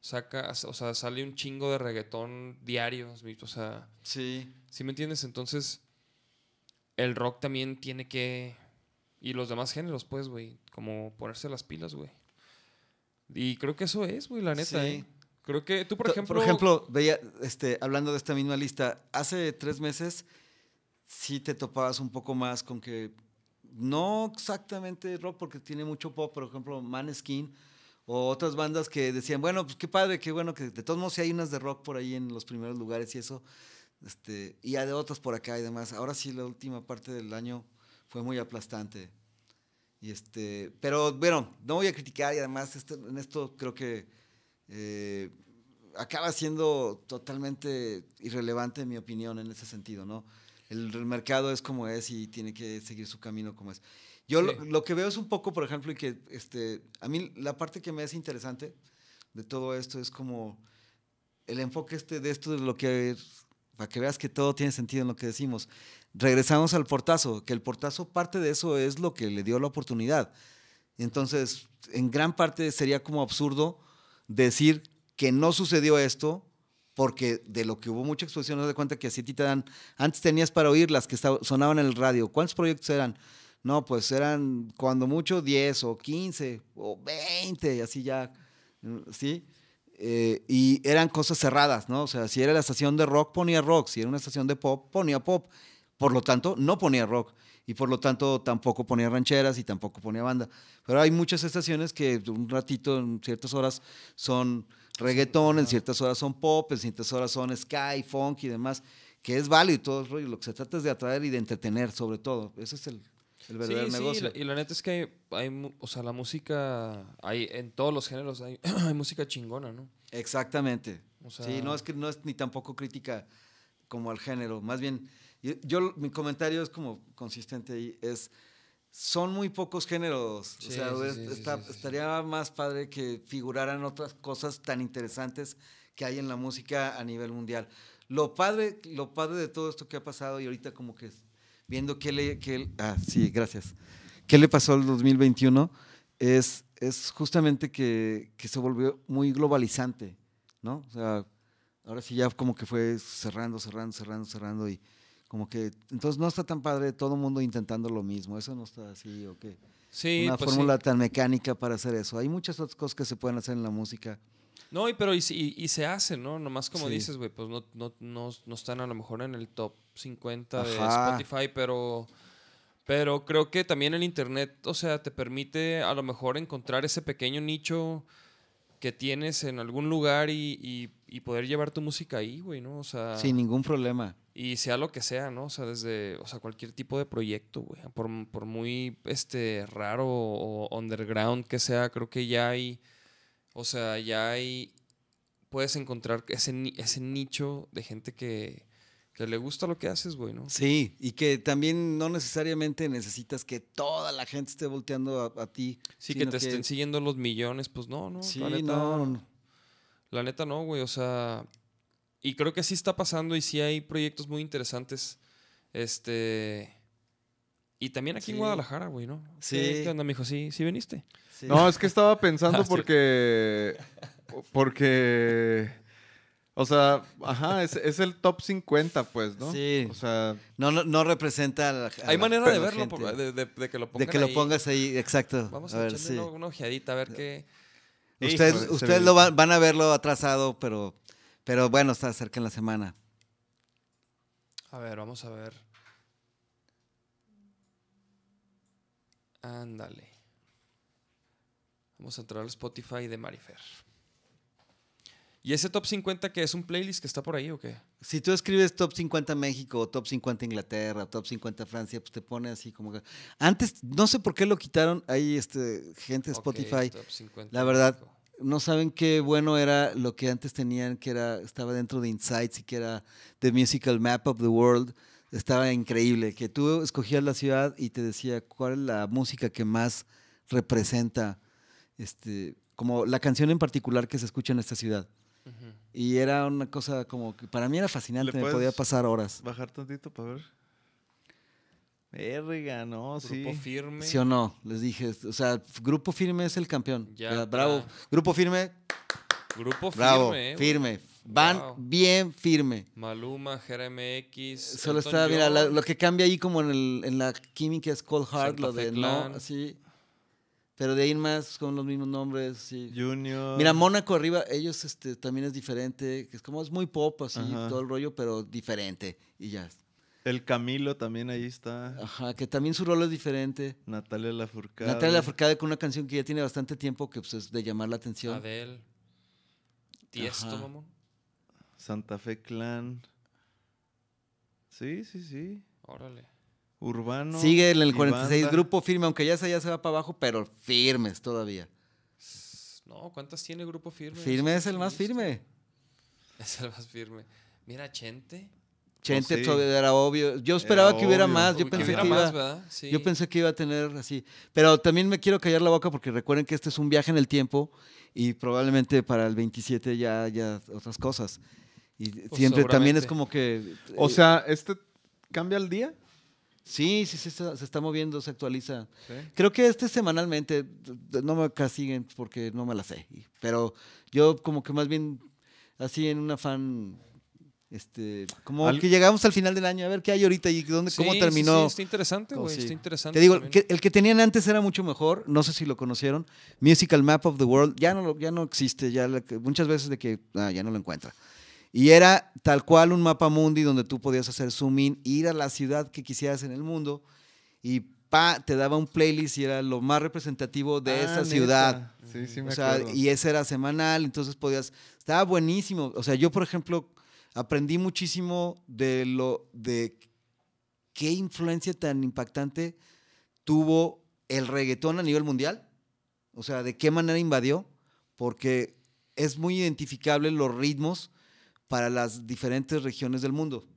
Saca, o sea, sale un chingo de reggaetón diario, o sea... Sí, ¿Sí me entiendes? Entonces, el rock también tiene que. Y los demás géneros, pues, güey. Como ponerse las pilas, güey. Y creo que eso es, güey, la neta, Sí. ¿eh? Creo que tú, por ejemplo. Por ejemplo, veía, este, hablando de esta misma lista, hace tres meses sí te topabas un poco más con que no exactamente rock porque tiene mucho pop, por ejemplo, Maneskin O otras bandas que decían, bueno, pues qué padre, qué bueno que de todos modos sí hay unas de rock por ahí en los primeros lugares y eso. Este, y hay de otras por acá y demás. Ahora sí, la última parte del año fue muy aplastante. Y este, pero bueno, no voy a criticar y además este- en esto creo que eh, acaba siendo totalmente irrelevante en mi opinión en ese sentido, ¿no? El, el mercado es como es y tiene que seguir su camino como es. Yo lo, Sí. lo que veo es un poco, por ejemplo, y que este, a mí la parte que me hace interesante de todo esto es como el enfoque este de esto de lo que para que veas que todo tiene sentido en lo que decimos. Regresamos al portazo, que el portazo parte de eso es lo que le dio la oportunidad. Entonces, en gran parte sería como absurdo decir que no sucedió esto porque de lo que hubo mucha exposición, no de cuenta que así ti te dan, antes tenías para oír las que sonaban en el radio. ¿Cuántos proyectos eran? No, pues eran cuando mucho 10 o 15 o 20 y así ya, ¿sí? Eh, y eran cosas cerradas, ¿no? O sea, si era la estación de rock, ponía rock, si era una estación de pop, ponía pop. Por lo tanto, no ponía rock. Y por lo tanto, tampoco ponía rancheras y tampoco ponía banda. Pero hay muchas estaciones que un ratito, en ciertas horas, son reggaetón, en ciertas horas son pop, en ciertas horas son sky, funk y demás, que es válido y todo el rollo. Lo que se trata es de atraer y de entretener, sobre todo. Ese es el, el verdadero sí, negocio. Sí, y la, neta es que hay, hay o sea, la música, hay en todos los géneros hay, [clears throat] hay música chingona, ¿no? Exactamente. O sea- sí, no es que no es ni tampoco crítica como al género. Más bien, y- yo mi comentario es como consistente ahí, es son muy pocos géneros. Sí, o sea, sí, es- sí, está- estaría más padre que figuraran otras cosas tan interesantes que hay en la música a nivel mundial. Lo padre, lo padre de todo esto que ha pasado y ahorita como que viendo qué le, qué- ah, sí, gracias. ¿Qué le pasó al 2021? Es, es justamente que, que se volvió muy globalizante, ¿no? O sea, ahora sí ya como que fue cerrando, cerrando, cerrando, cerrando y como que, entonces no está tan padre todo el mundo intentando lo mismo, eso no está así, o qué. Sí, Una pues sí. fórmula tan mecánica para hacer eso. Hay muchas otras cosas que se pueden hacer en la música. No, y pero y, se- y- y se hace, ¿no? Nomás como Sí. dices, güey, pues no, no, no, no están a lo mejor en el top 50 de. Spotify, pero, pero creo que también el Internet, o sea, te permite a lo mejor encontrar ese pequeño nicho que tienes en algún lugar y, y- y poder llevar tu música ahí, güey, ¿no? O sea, Sin ningún problema. Y sea lo que sea, ¿no? O sea, desde, o sea, cualquier tipo de proyecto, güey. Por, por muy, este, raro o underground que sea, creo que ya hay, o sea, ya hay, puedes encontrar ese, ese nicho de gente que, que le gusta lo que haces, güey, ¿no? Sí, y que también no necesariamente necesitas que toda la gente esté volteando a, a ti. Sí, que te estén siguiendo los millones, pues no, no. Sí, la neta, no. La neta no, güey, o sea, y creo que sí está pasando y sí hay proyectos muy interesantes, este, y también aquí en. Guadalajara, güey, ¿no? ¿Qué- Sí. ¿Qué onda, mijo? Sí, sí viniste. Sí. No, es que estaba pensando [laughs] Ah, sí. porque. Porque. O sea, ajá, es, es el top 50, pues, ¿no? Sí. O sea, No, no, no representa a la, a Hay la- manera de verlo, por- de, de- de que lo De pongan que lo ahí. pongas ahí, exacto. Vamos a a, ver, echarle sí. una, una ojeadita a ver qué... Ustedes, Híjole, ustedes lo van, van a verlo atrasado, pero, pero bueno, está cerca en la semana. A ver, vamos a ver. Ándale. Vamos a entrar al Spotify de Marifer. ¿Y ese top 50 que es un playlist que está por ahí o qué? Si tú escribes top 50 México, o top 50 Inglaterra, top 50 Francia, pues te pone así como que... Antes, no sé por qué lo quitaron, hay este, gente de Spotify, top 50 la verdad, México. No saben qué bueno era lo que antes tenían, que era, estaba dentro de Insights y que era The Musical Map of the World. Estaba increíble, que tú escogías la ciudad y te decía cuál es la música que más representa, este, como la canción en particular que se escucha en esta ciudad. Y era una cosa como que para mí era fascinante, me podía pasar horas. bajar tantito para ver. Verga, no, sí. Grupo firme. ¿Sí o no? Les dije, o sea, Grupo Firme es el campeón. Ya Ya, bravo. Grupo Firme, Grupo bravo, firme. eh, firme. Van Wow. bien firme. Maluma, JRMX. Solo Elton está, mira, la- lo que cambia ahí como en, el- en la química es Cold Heart, Santa lo Fe de Clan. no, así. Pero de ahí más con los mismos nombres, sí. Junior. Mira, Mónaco arriba, ellos este, también es diferente, que es como es muy pop, así, Ajá. todo el rollo, pero diferente. Y ya. El Camilo también ahí está. Ajá, que también su rol es diferente. Natalia Lafourcade. Natalia Lafourcade con una canción que ya tiene bastante tiempo que pues, es de llamar la atención. Adele. Tiesto, mamón. Santa Fe Clan. Sí, sí, sí. Órale. Urbano. Sigue en el y 46, banda. grupo firme, aunque ya se, ya se va para abajo, pero firmes todavía. No, ¿cuántas tiene Grupo Firme? Firme es el más firme. Es el más firme. Mira, Chente. Chente sí. todavía era obvio. Yo esperaba que hubiera obvio. más. Yo pensé que, iba, ¿verdad? Sí. yo pensé que iba a tener así. Pero también me quiero callar la boca porque recuerden que este es un viaje en el tiempo y probablemente para el 27 ya, ya otras cosas. Y siempre también es como que... O eh, sea, ¿este cambia el día? Sí, sí, sí, se, se está moviendo, se actualiza. Sí. Creo que este semanalmente, no me castiguen porque no me la sé, pero yo como que más bien así en un afán, este, como Al- que llegamos al final del año, a ver qué hay ahorita y dónde, cómo Sí, sí, terminó. Sí, está interesante, Oh, güey. sí. Está interesante. Te digo, que el que tenían antes era mucho mejor, no sé si lo conocieron, Musical Map of the World, ya no, lo- ya no existe, ya la muchas veces de que ah, ya no lo encuentra. Y era tal cual un mapa mundi donde tú podías hacer zoom in, ir a la ciudad que quisieras en el mundo y pa, te daba un playlist y era lo más representativo de Ah, esa neta. ciudad. Sí, sí, me O sea, acuerdo. y ese era semanal, entonces podías, estaba buenísimo. O sea, yo, por ejemplo, aprendí muchísimo de lo, de qué influencia tan impactante tuvo el reggaetón a nivel mundial. O sea, de qué manera invadió, porque es muy identificable los ritmos para las diferentes regiones del mundo.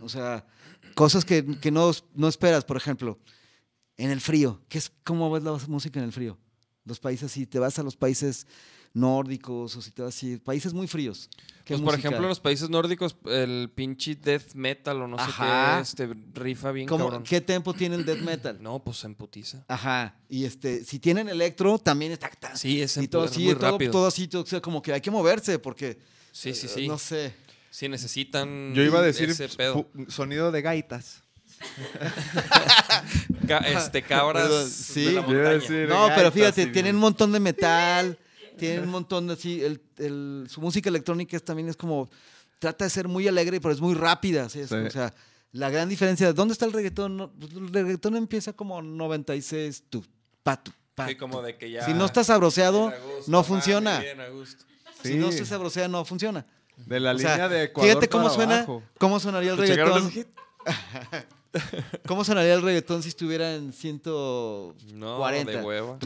O sea, cosas que, que no, no esperas, por ejemplo, en el frío. ¿Qué es, ¿Cómo ves la música en el frío? Los países, si te vas a los países nórdicos o si te vas a ir, países muy fríos. ¿qué Pues, por ejemplo, en los países nórdicos, el pinche death metal o no sé qué, este, rifa bien ¿Cómo- cabrón. ¿Qué tempo tiene el death metal? No, pues en putiza. Ajá. Y este, si tienen electro, también está. Sí, es y todo, pu- sí, muy todo, rápido. todo así, todo- o sea, como que hay que moverse porque. Sí, sí, eh, sí. No sé. Sí, necesitan Yo iba a decir ese pedo. sonido de gaitas. [laughs] Este, cabras de sí. la montaña. decir- No, pero fíjate, sí, tienen un montón de metal, tienen un montón de así. El, el- su música electrónica es- también es como. Trata de ser muy alegre, pero es muy rápida. ¿sí? Sí. O sea, la gran diferencia. ¿Dónde está el reggaetón? No, pues, el reggaetón empieza como 96, tu, pa, tu, pa, Sí, como de que ya. Si no estás sabroseado, gusto, no funciona. bien a gusto. Si no se sabrosea, no funciona. De la O sea, línea de Ecuador Fíjate cómo para suena, abajo. cómo sonaría el ¿Te checaron reggaetón. [laughs] ¿Cómo sonaría el reggaetón si estuviera en 140? No, de hueva.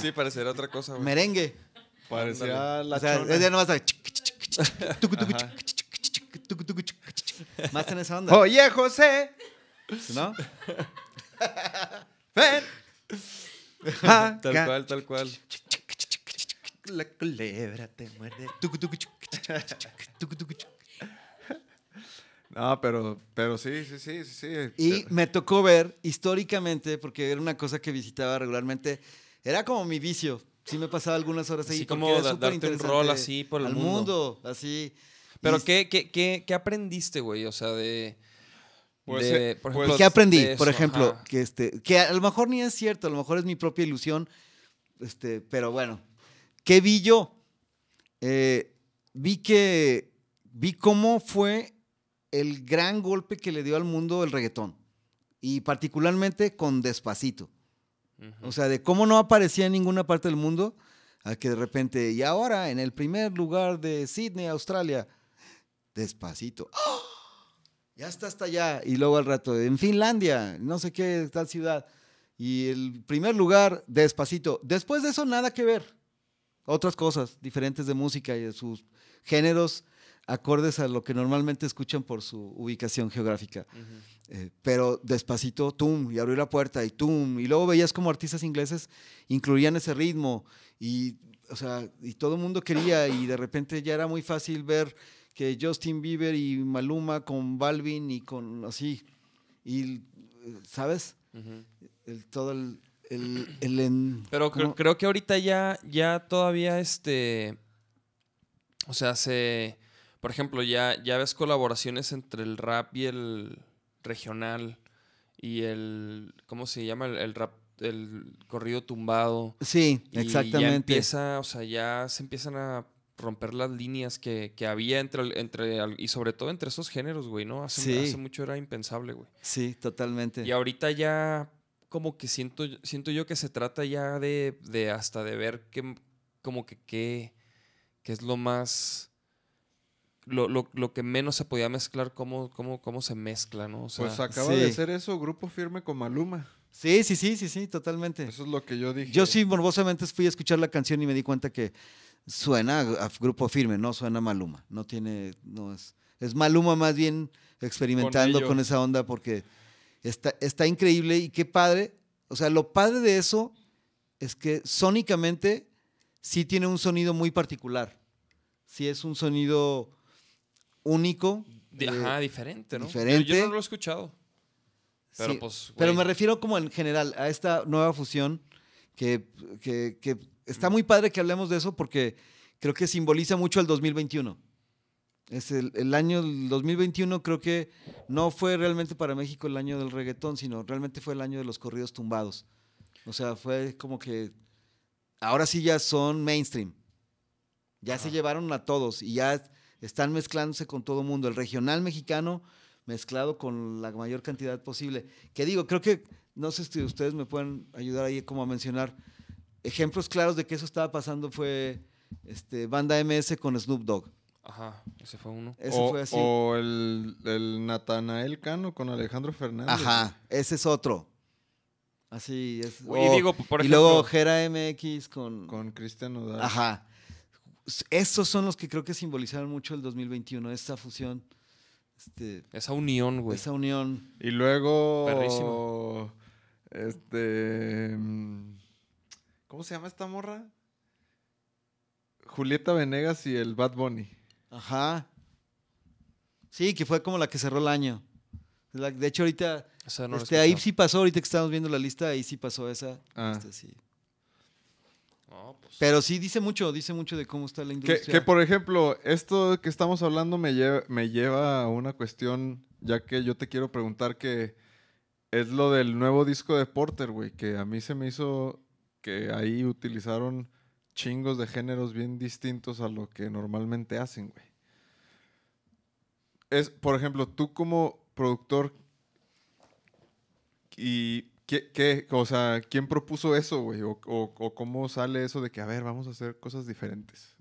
Sí, parecería otra cosa. Merengue. Parecía la o sea, chona. Es ya Más en esa onda. Oye, José. ¿No? Ven. Tal cual, tal cual. La culebra te muerde. No, pero, pero sí, sí, sí, sí. sí. Y me tocó ver históricamente, porque era una cosa que visitaba regularmente, era como mi vicio. Sí me pasaba algunas horas ahí. Así como era da- darte un rol así por el al mundo. así. Pero Y- ¿qué, qué, qué, qué aprendiste, güey? O sea, de... Pues, de, eh, por pues, ejemplo, ¿Qué aprendí? de Por eso, ejemplo, ajá. que este, que a lo mejor ni es cierto, a lo mejor es mi propia ilusión, este, pero bueno, ¿qué vi yo? Eh, vi que vi cómo fue el gran golpe que le dio al mundo el reggaetón y particularmente con Despacito. Ujú. O sea, de cómo no aparecía en ninguna parte del mundo, a que de repente, y ahora en el primer lugar de Sydney, Australia, despacito. ¡Ah! Ya está hasta allá. Y luego al rato, en Finlandia, no sé qué, tal ciudad. Y el primer lugar, despacito. Después de eso, nada que ver. Otras cosas diferentes de música y de sus géneros acordes a lo que normalmente escuchan por su ubicación geográfica. Eh, pero despacito, tum, y abrió la puerta y tum, y luego veías como artistas ingleses incluían ese ritmo y, o sea, y todo el mundo quería y de repente ya era muy fácil ver que Justin Bieber y Maluma con Balvin y con así, y, ¿sabes? El, todo el... el, el en- Pero cre- ¿cómo? creo que ahorita ya, ya todavía este. O sea, se. Por ejemplo, ya, ya ves colaboraciones entre el rap y el regional. Y el. ¿Cómo se llama? El, el rap. El corrido tumbado. Sí, Y Ya exactamente. empieza, o sea, ya se empiezan a romper las líneas que, que había entre, entre, y sobre todo entre esos géneros, güey, ¿no? Hace, Sí. hace mucho era impensable, güey. Sí, totalmente. Y ahorita ya como que siento, siento yo que se trata ya de, de hasta de ver qué, como que qué, qué es lo más, lo, lo- lo que menos se podía mezclar, cómo, cómo, cómo se mezcla, ¿no? O sea, Pues acaba de hacer eso Grupo Firme con Maluma. Sí, sí, sí, sí, sí, totalmente. Eso es lo que yo dije. Yo sí, morbosamente fui a escuchar la canción y me di cuenta que suena a, grupo firme, no suena a Maluma. No tiene, no es. Es Maluma más bien experimentando con, esa onda porque está, está increíble y qué padre. O sea, lo padre de eso es que sónicamente sí tiene un sonido muy particular. Sí es un sonido único. eh, ajá, diferente, ¿no? Yo- Yo, diferente. no lo he escuchado. Pero Sí, pues, Pero me refiero como en general a esta nueva fusión que, que- que está muy padre que hablemos de eso porque creo que simboliza mucho el 2021. Es el, el año del 2021 creo que no fue realmente para México el año del reggaetón, sino realmente fue el año de los corridos tumbados. O sea, fue como que ahora sí ya son mainstream. Ya se llevaron a todos y ya están mezclándose con todo el mundo. El regional mexicano mezclado con la mayor cantidad posible. Que digo, creo que, no sé si ustedes me pueden ayudar ahí como a mencionar, ejemplos claros de que eso estaba pasando fue este, Banda MS con Snoop Dogg. Ajá, ese fue uno. Ese o, fue así. o el, el Natanael Cano con Alejandro Fernández. Ajá, ese es otro. Así es. Y O- digo, por y luego ejemplo- Gera MX con... Con Cristian Nodal. Ajá. Estos son los que creo que simbolizaron mucho el 2021, esta fusión, este, Esa unión, güey. esa unión. Y luego. Perrísimo. Este. mm, ¿Cómo se llama esta morra? Julieta Venegas y el Bad Bunny. Ajá. Sí, que fue como la que cerró el año. De hecho, ahorita, Esa no la he este, ahí sí pasó, ahorita que estamos viendo la lista, ahí sí pasó esa. Ah. este, sí. No, pues, Pero sí dice mucho, dice mucho de cómo está la Que, industria. que, por ejemplo, esto que estamos hablando me lleva, me lleva a una cuestión, ya que yo te quiero preguntar que es lo del nuevo disco de Porter, güey, que a mí se me hizo que ahí utilizaron chingos de géneros bien distintos a lo que normalmente hacen, güey. Es, por ejemplo, tú como productor y ¿qué, qué- o sea, quién propuso eso, güey? O, cómo sale eso de que, a ver, vamos a hacer cosas diferentes.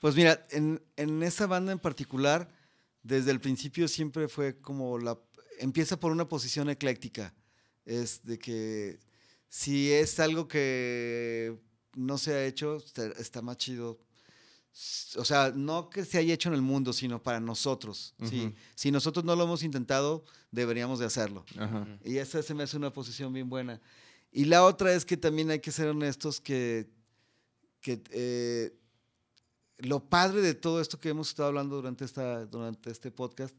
Pues mira, en, en esa banda en particular, desde el principio siempre fue como la... Empieza por una posición ecléctica. Es de que si es algo que no se ha hecho, está más chido. O sea, no que se haya hecho en el mundo, sino para nosotros. ¿sí? Si nosotros no lo hemos intentado, deberíamos de hacerlo. Y esa se me hace una posición bien buena. Y la otra es que también hay que ser honestos que, que eh, lo padre de todo esto que hemos estado hablando durante, esta, durante este podcast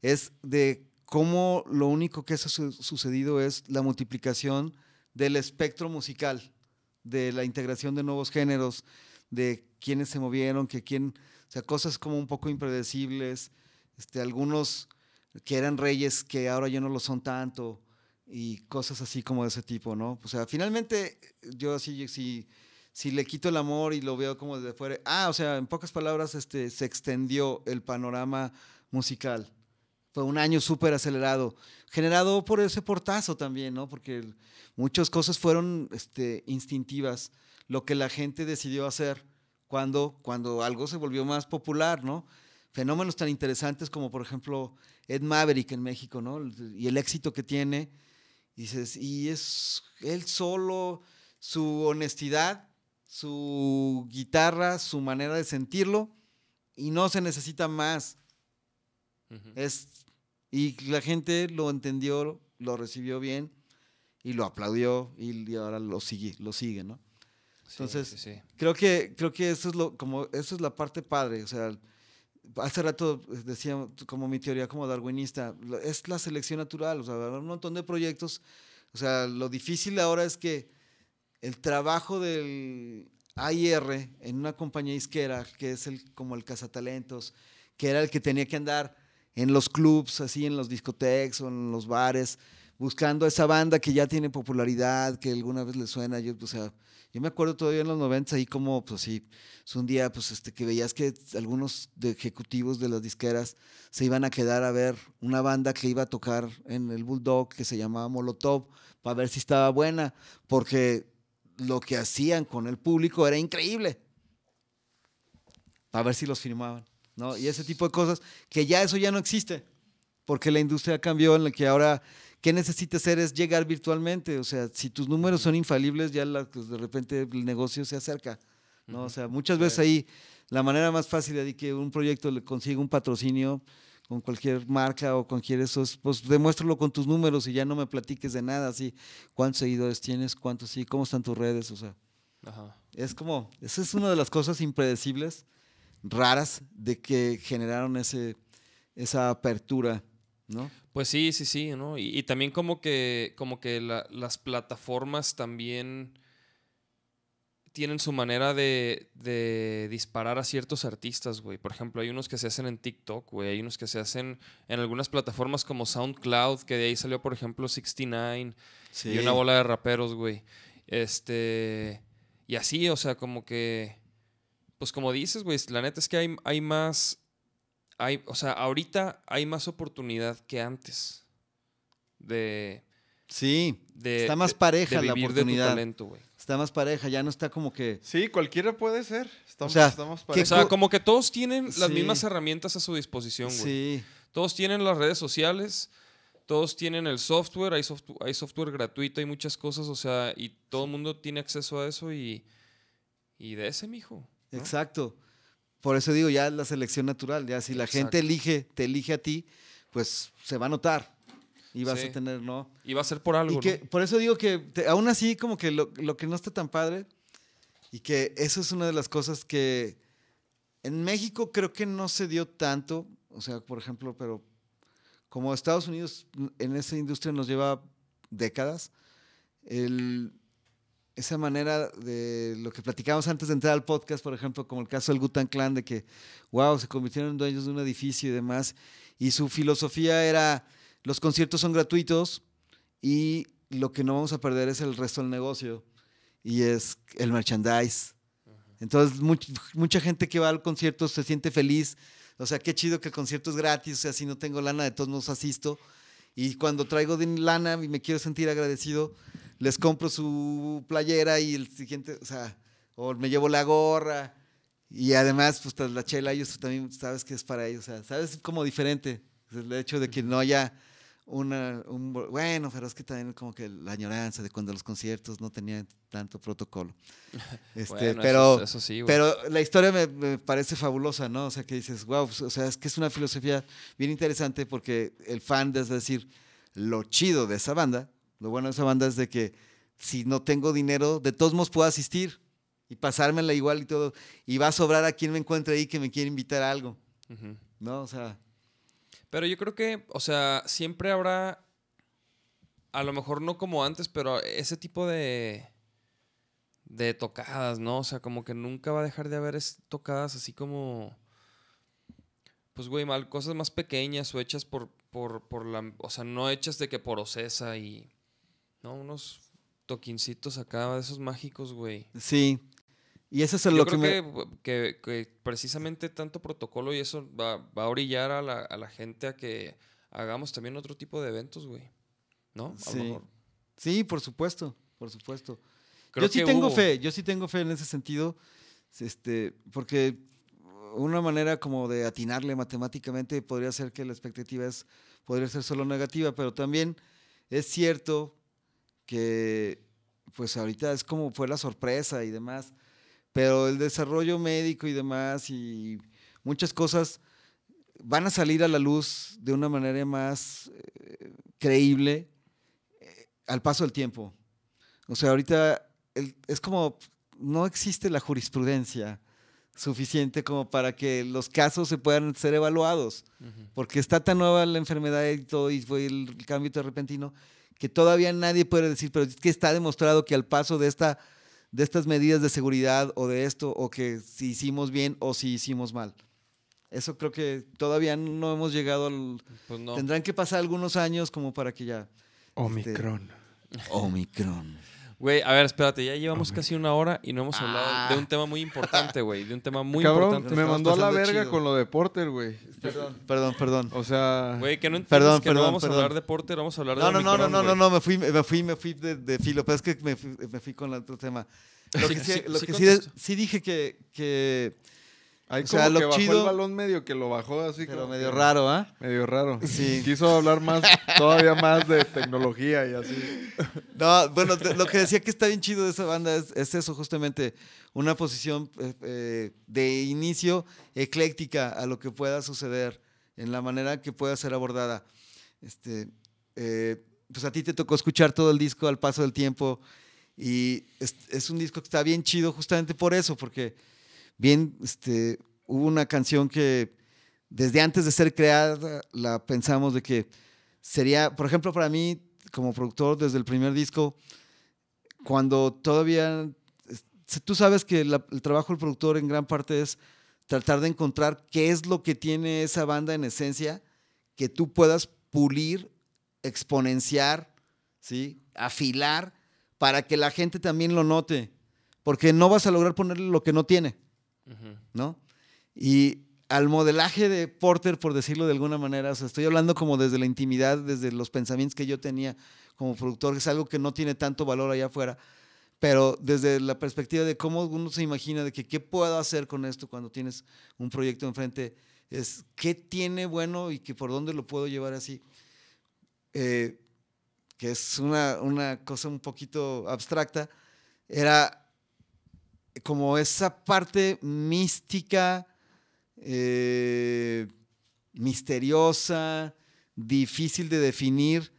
es de cómo lo único que ha su- sucedido es la multiplicación del espectro musical, de la integración de nuevos géneros, de quiénes se movieron, que quién, o sea, cosas como un poco impredecibles, este, algunos que eran reyes que ahora ya no lo son tanto y cosas así como de ese tipo, ¿no? O sea, finalmente yo así, si, si le quito el amor y lo veo como desde fuera, ah, o sea, en pocas palabras, este, se extendió el panorama musical. Fue un año súper acelerado, generado por ese portazo también, ¿no? Porque muchas cosas fueron este, instintivas, lo que la gente decidió hacer cuando, cuando algo se volvió más popular, ¿no? Fenómenos tan interesantes como, por ejemplo, Ed Maverick en México, ¿no? Y el éxito que tiene. Y dices, y es él solo, su honestidad, su guitarra, su manera de sentirlo, y no se necesita más. Es, y la gente lo entendió, lo recibió bien y lo aplaudió y, y ahora lo sigue, lo sigue, ¿no? Sí, entonces, sí, sí. Creo que, creo que eso es lo, como, eso es la parte padre. O sea, hace rato decía como mi teoría como darwinista, es la selección natural. O sea, habrá un montón de proyectos. O sea, lo difícil ahora es que el trabajo del AIR en una compañía isquera, que es el, como el cazatalentos, que era el que tenía que andar en los clubs, así en los discotecas o en los bares, buscando a esa banda que ya tiene popularidad, que alguna vez le suena. Yo, o sea, yo me acuerdo todavía en los 90 ahí como, pues sí, es un día pues este, que veías que algunos ejecutivos de las disqueras se iban a quedar a ver una banda que iba a tocar en el Bulldog que se llamaba Molotov para ver si estaba buena, porque lo que hacían con el público era increíble. Para ver si los firmaban, ¿no? Y ese tipo de cosas, que ya eso ya no existe, porque la industria cambió en la que ahora ¿qué necesitas hacer es llegar virtualmente. O sea, si tus números son infalibles, ya la- pues, de repente el negocio se acerca. ¿no? O sea, muchas veces ahí la manera más fácil de que un proyecto le consiga un patrocinio con cualquier marca o cualquier eso, es, pues demuéstralo con tus números y ya no me platiques de nada, así, cuántos seguidores tienes, cuántos sí, cómo están tus redes, o sea, Ajá. es como, esa es una de las cosas impredecibles, raras, de que generaron ese, esa apertura, ¿no? Pues sí, sí, sí, ¿no? Y, y también como que, como que la- las plataformas también tienen su manera de, de disparar a ciertos artistas, güey. Por ejemplo, hay unos que se hacen en TikTok, güey. Hay unos que se hacen en algunas plataformas como SoundCloud, que de ahí salió, por ejemplo, 69 y una bola de raperos, güey. Este. Y así, o sea, como que. Pues como dices, güey, la neta es que hay, hay más. Hay, o sea, ahorita hay más oportunidad que antes. De. Sí, de Está más de- pareja de la de tu oportunidad. talento, güey. está más pareja, ya no está como que... Sí, cualquiera puede ser. Estamos, sea, estamos ¿qué O para- sea, co- como que todos tienen las Sí. mismas herramientas a su disposición, güey. Sí, Todos tienen las redes sociales, todos tienen el software, hay, software, hay software gratuito, hay muchas cosas, o sea, y todo el mundo tiene acceso a eso y, y de ese, mijo. ¿no? exacto. Por eso digo, ya es la selección natural, ya si la gente elige, te elige a ti, pues se va a notar y vas Sí. a tener, ¿no? Y va a ser por algo, Y que ¿no? por eso digo que te- aún así como que lo, lo que no está tan padre y que eso es una de las cosas que en México creo que no se dio tanto, o sea, por ejemplo, pero como Estados Unidos en esa industria nos lleva décadas, el- esa manera de lo que platicábamos antes de entrar al podcast, por ejemplo, como el caso del Gutan Clan, de que, wow, se convirtieron en dueños de un edificio y demás, y su filosofía era, los conciertos son gratuitos y lo que no vamos a perder es el resto del negocio, y es el merchandise. Entonces, much- mucha gente que va al concierto se siente feliz, o sea, qué chido que el concierto es gratis, o sea, si no tengo lana, de todos modos asisto, y cuando traigo de lana y me quiero sentir agradecido, les compro su playera y el siguiente, o sea, o me llevo la gorra. Y además, pues tras la chela, ellos también sabes que es para ellos, o sea, sabes como diferente. El hecho de que no haya una, un, bueno, pero es que también como que la añoranza de cuando los conciertos no tenían tanto protocolo. [laughs] Este, Bueno, pero, eso sí, pero la historia me, me parece fabulosa, ¿no? O sea, que dices, wow, o sea, es que es una filosofía bien interesante porque el fan, es decir, lo chido de esa banda, lo bueno de esa banda es de que si no tengo dinero, de todos modos puedo asistir y pasármela igual y todo. Y va a sobrar a quien me encuentre ahí que me quiere invitar a algo. ¿no? O sea, Pero yo creo que, o sea, siempre habrá, a lo mejor no como antes, pero ese tipo de, de tocadas, ¿no? O sea, como que nunca va a dejar de haber tocadas así como, pues, güey, mal, cosas más pequeñas o hechas por, por, por la, o sea, no hechas de que por Ocesa y, ¿no? Unos toquincitos acá, de esos mágicos, güey. sí. Y eso es Yo lo que creo me... que, bu- que- que precisamente tanto protocolo y eso va, va a orillar a la, a la gente a que hagamos también otro tipo de eventos, güey. ¿No? A lo Sí. mejor. Sí, por supuesto, por supuesto. Creo yo sí tengo hubo. fe, yo sí tengo fe en ese sentido, este, porque una manera como de atinarle matemáticamente podría ser que la expectativa es, podría ser solo negativa, pero también es cierto que pues ahorita es como fue la sorpresa y demás, pero el desarrollo médico y demás y muchas cosas van a salir a la luz de una manera más eh, creíble eh, al paso del tiempo. O sea, ahorita el- es como, no existe la jurisprudencia suficiente como para que los casos se puedan ser evaluados, porque está tan nueva la enfermedad y todo, y fue el cambio tan repentino, que todavía nadie puede decir, pero es que está demostrado que al paso de, esta, de estas medidas de seguridad o de esto, o que si hicimos bien o si hicimos mal. Eso creo que todavía no hemos llegado al, Pues no. Tendrán que pasar algunos años como para que ya. Omicron. Omicron. Güey, a ver, espérate, ya llevamos casi una hora y no hemos hablado de un tema muy importante, güey. De un tema muy Cabrón, importante. me mandó a la verga chido. con lo de Porter, güey. Perdón, perdón, perdón. O sea, Güey, que no entiendes Perdón, que no perdón, vamos a hablar de Porter, vamos a hablar No, de no, no, no, no, no, güey. no, me fui, me fui, me fui de, de filo, pero es que me fui, me fui con el otro tema. Lo Sí, que sí, sí, lo sí que sí dije que, hay o sea, como lo que bajó chido- el balón medio que lo bajó así pero como medio que- raro, ¿ah? Medio raro. Sí. Quiso hablar más, [laughs] todavía más de tecnología y así. No, bueno, te- lo que decía que está bien chido de esa banda es, es eso, justamente, una posición eh, eh, de inicio ecléctica a lo que pueda suceder, en la manera que pueda ser abordada. Este, eh, pues a ti te tocó escuchar todo el disco al paso del tiempo y es, es un disco que está bien chido justamente por eso, porque bien, este, hubo una canción que desde antes de ser creada la pensamos de que sería, por ejemplo, para mí como productor desde el primer disco, cuando todavía, tú sabes que el trabajo del productor en gran parte es tratar de encontrar qué es lo que tiene esa banda en esencia que tú puedas pulir, exponenciar, ¿sí? afilar, para que la gente también lo note, porque no vas a lograr ponerle lo que no tiene. ¿No? Y al modelaje de Porter, por decirlo de alguna manera, o sea, estoy hablando como desde la intimidad, desde los pensamientos que yo tenía como productor, que es algo que no tiene tanto valor allá afuera, pero desde la perspectiva de cómo uno se imagina de que qué puedo hacer con esto cuando tienes un proyecto enfrente, es qué tiene bueno y que por dónde lo puedo llevar así. Eh, que es una, una cosa un poquito abstracta, era como esa parte mística, eh, misteriosa, difícil de definir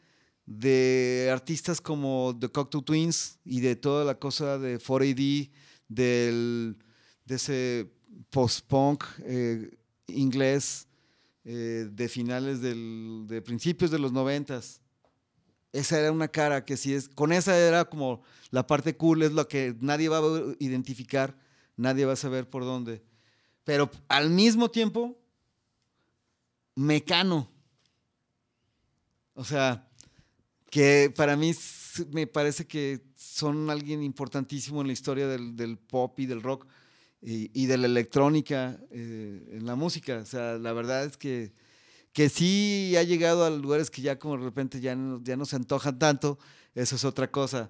de artistas como The Cocteau Twins y de toda la cosa de 4AD, del, de ese post-punk eh, inglés eh, de finales del, de principios de los noventas. Esa era una cara que si es, con esa era como la parte cool, es lo que nadie va a identificar, nadie va a saber por dónde. Pero al mismo tiempo, mecano. O sea, que para mí me parece que son alguien importantísimo en la historia del, pop y del rock y, y de la electrónica eh, en la música. O sea, la verdad es que, que sí ha llegado a lugares que ya como de repente ya no, ya no se antojan tanto, eso es otra cosa,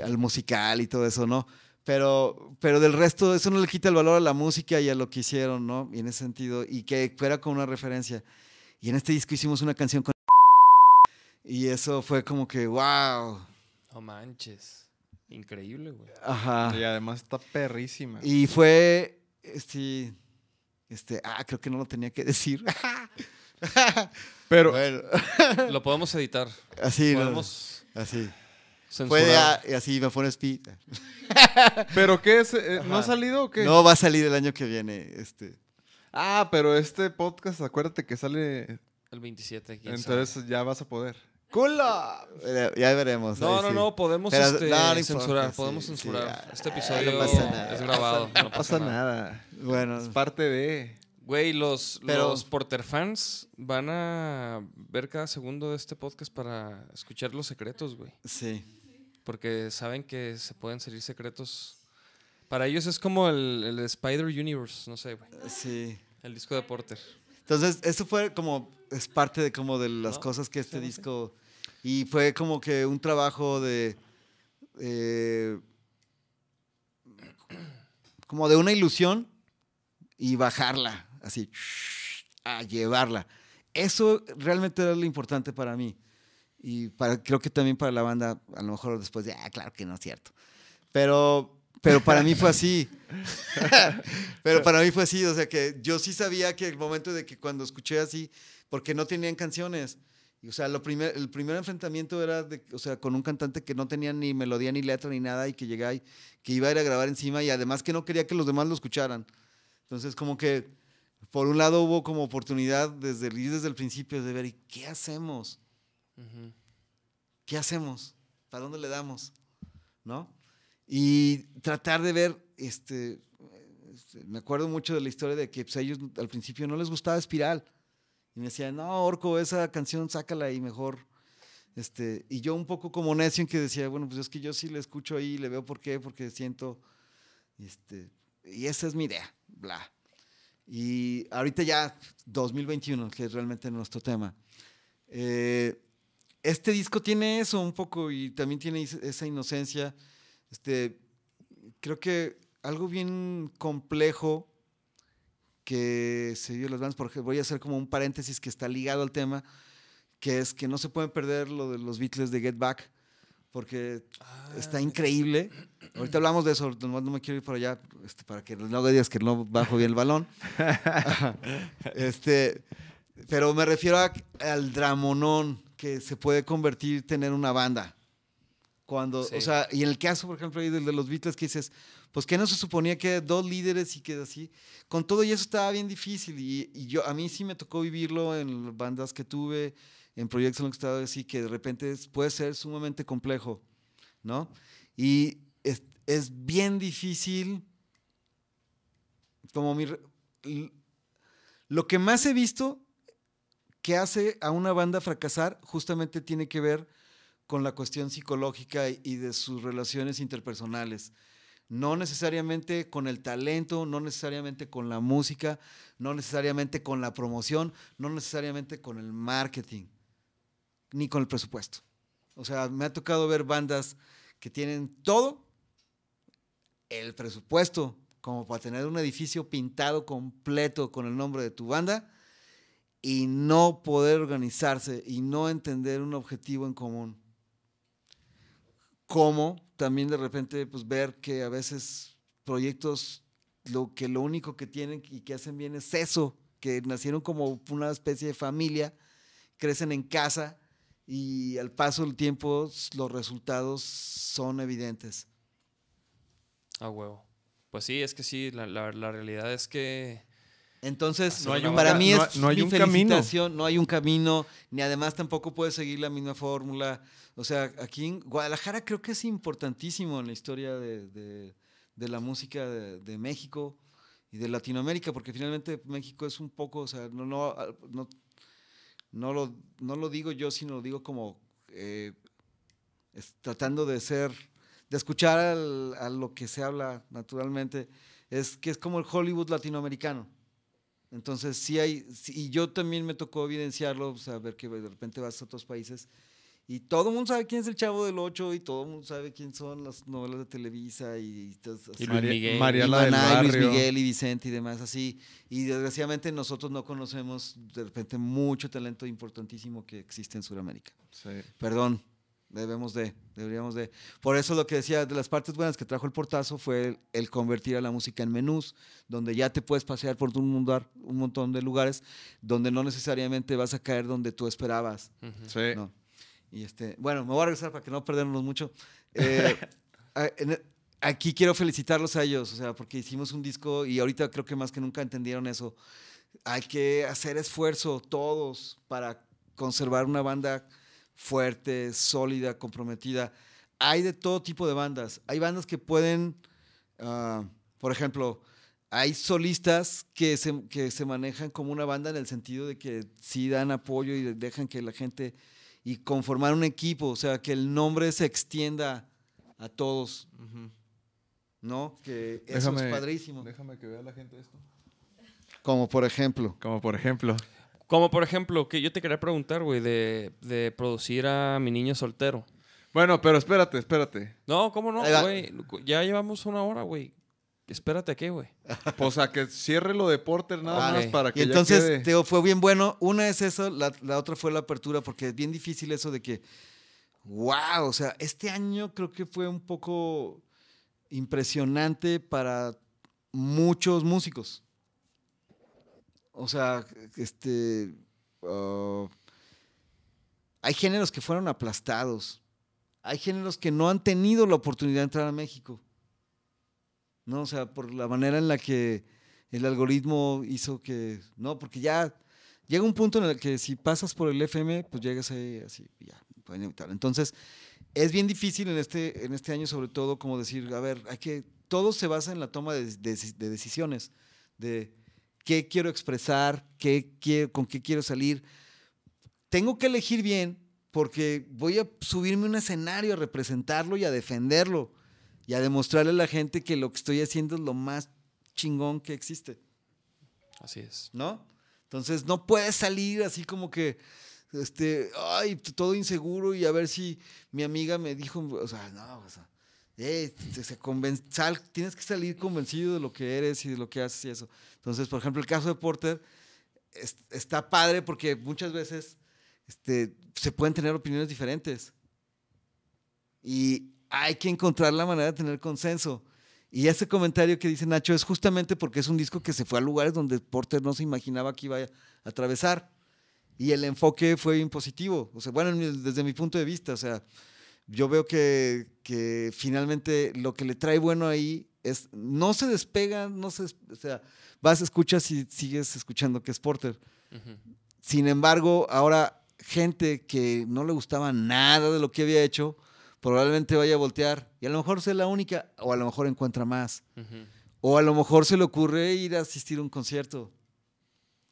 al musical y todo eso, ¿no? Pero, pero del resto, eso no le quita el valor a la música y a lo que hicieron, ¿no? Y en ese sentido, y que fuera con una referencia. Y en este disco hicimos una canción con... [laughs] Y eso fue como que, wow. No manches. Increíble, güey. Ajá. Y además está perrísima. Y fue, este, este, ah, creo que no lo tenía que decir. [laughs] [laughs] Pero bueno, [laughs] Lo podemos editar. así, ¿no? Podemos así. censurar. Fue de, ah, y así me pones pi. [laughs] ¿Pero qué es? Eh, ¿No ha salido o qué? No va a salir el año que viene, este. Ah, pero este podcast, acuérdate que sale. El 27. quién sabe. Entonces ya vas a poder. ¡Culo! Eh, Ya veremos. No, ahí no, sí. no, podemos Pero, este, no, no importa, censurar, sí, podemos sí, censurar. este episodio no pasa nada. es grabado, No, no pasa nada. Bueno, Es parte de. Güey, los, Pero- los Porter fans van a ver cada segundo de este podcast para escuchar los secretos, güey. sí. Porque saben que se pueden salir secretos. Para ellos es como el, el Spider Universe, no sé, güey. Sí. El disco de Porter. Entonces, eso fue como, es parte de como de las No, cosas que este sí, disco, y fue como que un trabajo de, eh, como de una ilusión y bajarla, así, a llevarla. Eso realmente era lo importante para mí. Y para, creo que también para la banda, a lo mejor después de, ah, claro que no es cierto. Pero, pero para mí fue así. [laughs] pero para mí fue así, o sea que yo sí sabía que el momento de que cuando escuché así, porque no tenían canciones, y, o sea, lo primer, el primer enfrentamiento era, de, o sea, con un cantante que no tenía ni melodía, ni letra, ni nada, y que llegaba y que iba a ir a grabar encima, y además que no quería que los demás lo escucharan. Entonces, como que, por un lado hubo como oportunidad desde, el- desde el principio de ver, ¿y qué hacemos? ¿qué hacemos? ¿Para dónde le damos? ¿No? Y tratar de ver, este, este, me acuerdo mucho de la historia de que pues, a ellos al principio no les gustaba Espiral. Y me decían, no, Orco, esa canción sácala y mejor Este, y yo un poco como necio en que decía, bueno, pues es que yo sí le escucho ahí, le veo por qué, porque siento, este, y esa es mi idea, bla. Y ahorita ya 2021, que es realmente nuestro tema. Eh, este disco tiene eso un poco y también tiene esa inocencia. Este, creo que algo bien complejo que se dio en las bandas, porque voy a hacer como un paréntesis que está ligado al tema, que es que no se pueden perder lo de los Beatles de Get Back, porque está increíble. Ahorita hablamos de eso, nomás no me quiero ir para allá, este, para que no digas que no bajo bien el balón. [laughs] este, pero me refiero a- al dramonón que se puede convertir tener una banda. Cuando, Sí. o sea, y en el caso, por ejemplo, ahí del de los Beatles que dices, pues que no se suponía que dos líderes y que así. Con todo y eso estaba bien difícil y, y yo a mí sí me tocó vivirlo en bandas que tuve, en proyectos en los que estaba así que de repente puede ser sumamente complejo, ¿no? Y es, bien difícil como lo que más he visto que hace a una banda fracasar justamente tiene que ver con la cuestión psicológica y de sus relaciones interpersonales. No necesariamente con el talento, no necesariamente con la música, no necesariamente con la promoción, no necesariamente con el marketing, ni con el presupuesto. O sea, me ha tocado ver bandas que tienen todo, el presupuesto, como para tener un edificio pintado completo con el nombre de tu banda, y no poder organizarse y no entender un objetivo en común. Como también de repente pues, ver que a veces proyectos lo que lo único que tienen y que hacen bien es eso, que nacieron como una especie de familia, crecen en casa y al paso del tiempo los resultados son evidentes. A huevo. Pues sí, es que sí, la, la- la realidad es que. Entonces, No hay un para mí no es hay- no hay mi un camino. no hay un camino, ni además tampoco puedes seguir la misma fórmula. O sea, aquí en Guadalajara creo que es importantísimo en la historia de, de- de la música de, de México y de Latinoamérica, porque finalmente México es un poco, o sea, no, no, no, no lo, no lo digo yo, sino lo digo como eh, es- tratando de ser, de escuchar al- a lo que se habla naturalmente, es que es como el Hollywood latinoamericano. Entonces, sí hay, y yo también me tocó evidenciarlo, o sea, ver que de repente vas a otros países y todo el mundo sabe quién es el Chavo del Ocho y todo el mundo sabe quién son las novelas de Televisa y, Luis Miguel. Y del Luis. Miguel y Vicente y demás así. Y desgraciadamente nosotros no conocemos de repente mucho talento importantísimo que existe en Sudamérica. Sí. Perdón, debemos de, deberíamos de. Por eso lo que decía, de las partes buenas que trajo el portazo fue el, el convertir a la música en menús, donde ya te puedes pasear por un, mundo, un montón de lugares, donde no necesariamente vas a caer donde tú esperabas. Ujú. Sí. No. Y este, bueno, me voy a regresar para que no perdernos mucho. Eh, [laughs] aquí quiero felicitarlos a ellos, o sea, porque hicimos un disco y ahorita creo que más que nunca entendieron eso. Hay que hacer esfuerzo todos para conservar una banda fuerte, sólida, comprometida. Hay de todo tipo de bandas. Hay bandas que pueden, ah, por ejemplo, hay solistas que se, que se manejan como una banda en el sentido de que sí dan apoyo y dejan que la gente y conformar un equipo, o sea, que el nombre se extienda a todos, ¿no? Que eso Déjame- es padrísimo. Déjame que vea la gente esto. Como por ejemplo, Como por ejemplo. Como por ejemplo, que yo te quería preguntar, güey, de, de producir a mi niño soltero. Bueno, pero espérate, espérate. No, ¿cómo no, güey? Ya llevamos una hora, güey. Espérate, ¿a qué, güey? [laughs] Pues a que cierre lo de Porter nada Ah, más para que y ya entonces quede. Teo, fue bien bueno. Una es eso, la, la otra fue la apertura, porque es bien difícil eso de que, wow, o sea, este año creo que fue un poco impresionante para muchos músicos. O sea, este, ah, hay géneros que fueron aplastados. Hay géneros que no han tenido la oportunidad de entrar a México. ¿No? O sea, por la manera en la que el algoritmo hizo que. No, porque ya llega un punto en el que si pasas por el FM, pues llegas ahí así, ya, pueden evitar. Entonces, es bien difícil en este, en este año, sobre todo, como decir, a ver, hay que. Todo se basa en la toma de- de decisiones, de qué quiero expresar, qué quiero, con qué quiero salir. Tengo que elegir bien porque voy a subirme a un escenario a representarlo y a defenderlo y a demostrarle a la gente que lo que estoy haciendo es lo más chingón que existe. Así es. ¿no? Entonces no puedes salir así como que, este, ay, todo inseguro y a ver si mi amiga me dijo, o sea, no, o sea, eh, te- se conven- sal- tienes que salir convencido de lo que eres y de lo que haces y eso. Entonces, por ejemplo, el caso de Porter es- está padre porque muchas veces este, se pueden tener opiniones diferentes y hay que encontrar la manera de tener consenso. Y ese comentario que dice Nacho es justamente porque es un disco que se fue a lugares donde Porter no se imaginaba que iba a atravesar. Y el enfoque fue impositivo. O sea, bueno, desde mi punto de vista, o sea, yo veo que, que finalmente lo que le trae bueno ahí es, no se despega, no se, o sea, vas, escuchas y sigues escuchando que es Porter. Sin embargo, ahora gente que no le gustaba nada de lo que había hecho, probablemente vaya a voltear y a lo mejor sea la única o a lo mejor encuentra más. O a lo mejor se le ocurre ir a asistir a un concierto,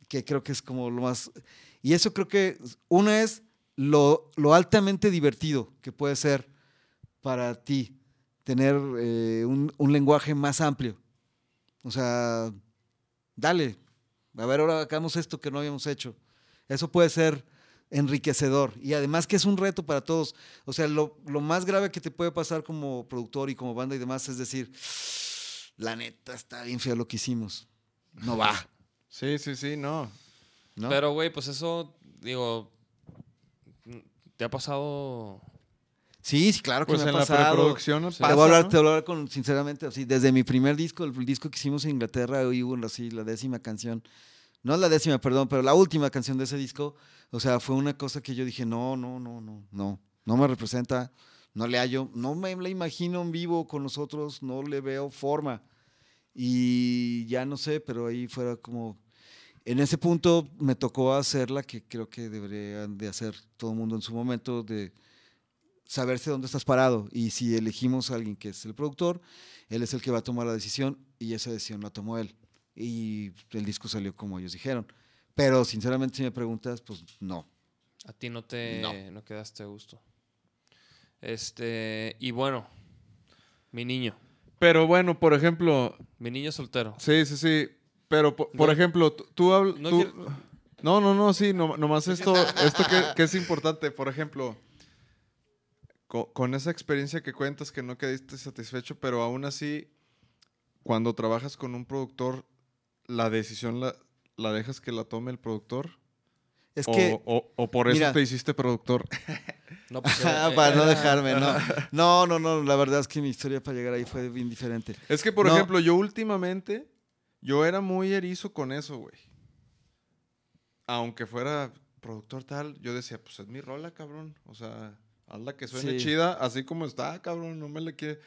que creo que es como lo más... Y eso creo que una es lo, lo altamente divertido que puede ser para ti tener eh, un, un lenguaje más amplio. O sea, dale, a ver, ahora hagamos esto que no habíamos hecho. Eso puede ser enriquecedor y además que es un reto para todos. O sea, lo, lo más grave que te puede pasar como productor y como banda y demás es decir, la neta está bien feo lo que hicimos. No va. [laughs] Sí, sí, sí, no. ¿no? Pero, güey, pues eso, digo, ¿te ha pasado? sí, sí, claro que Pues me en ha la pasado. preproducción te, pasa, voy a hablar, ¿no? te voy a hablar con, sinceramente, así, desde mi primer disco, el, disco que hicimos en Inglaterra, hoy hubo así, la décima canción. No la décima, perdón, pero la última canción de ese disco, o sea, fue una cosa que yo dije, no, no, no, no, no, no me representa, no le hallo, no me la imagino en vivo con nosotros, no le veo forma. Y ya no sé, pero ahí fuera como, en ese punto me tocó hacer la que creo que deberían de hacer todo el mundo en su momento, de saberse dónde estás parado. Y si elegimos a alguien que es el productor, él es el que va a tomar la decisión y esa decisión la tomó él. Y el disco salió como ellos dijeron. Pero sinceramente, si me preguntas, pues no. A ti no te No. no quedaste a gusto. Este, y bueno, mi niño, Pero bueno, por ejemplo, mi niño soltero. sí, sí, sí. Pero, po- por, ejemplo, tú, tú habl- No tú- No, no, no, sí, no, nomás esto, esto que, que es importante. Por ejemplo, co- con, esa experiencia que cuentas que no quedaste satisfecho, pero aún así, cuando trabajas con un productor, la decisión la, la dejas que la tome el productor. Es o, que... o- o por eso mira. te hiciste productor. No, pues, eh, [laughs] para no era- dejarme, no. No, no, no, la verdad es que mi historia para llegar ahí fue bien diferente. Es que, por No. ejemplo, yo últimamente, yo era muy erizo con eso, güey. Aunque fuera productor tal, yo decía, pues es mi rola, cabrón. O sea, hazla que suene Sí. chida, así como está, cabrón, no me la quiere.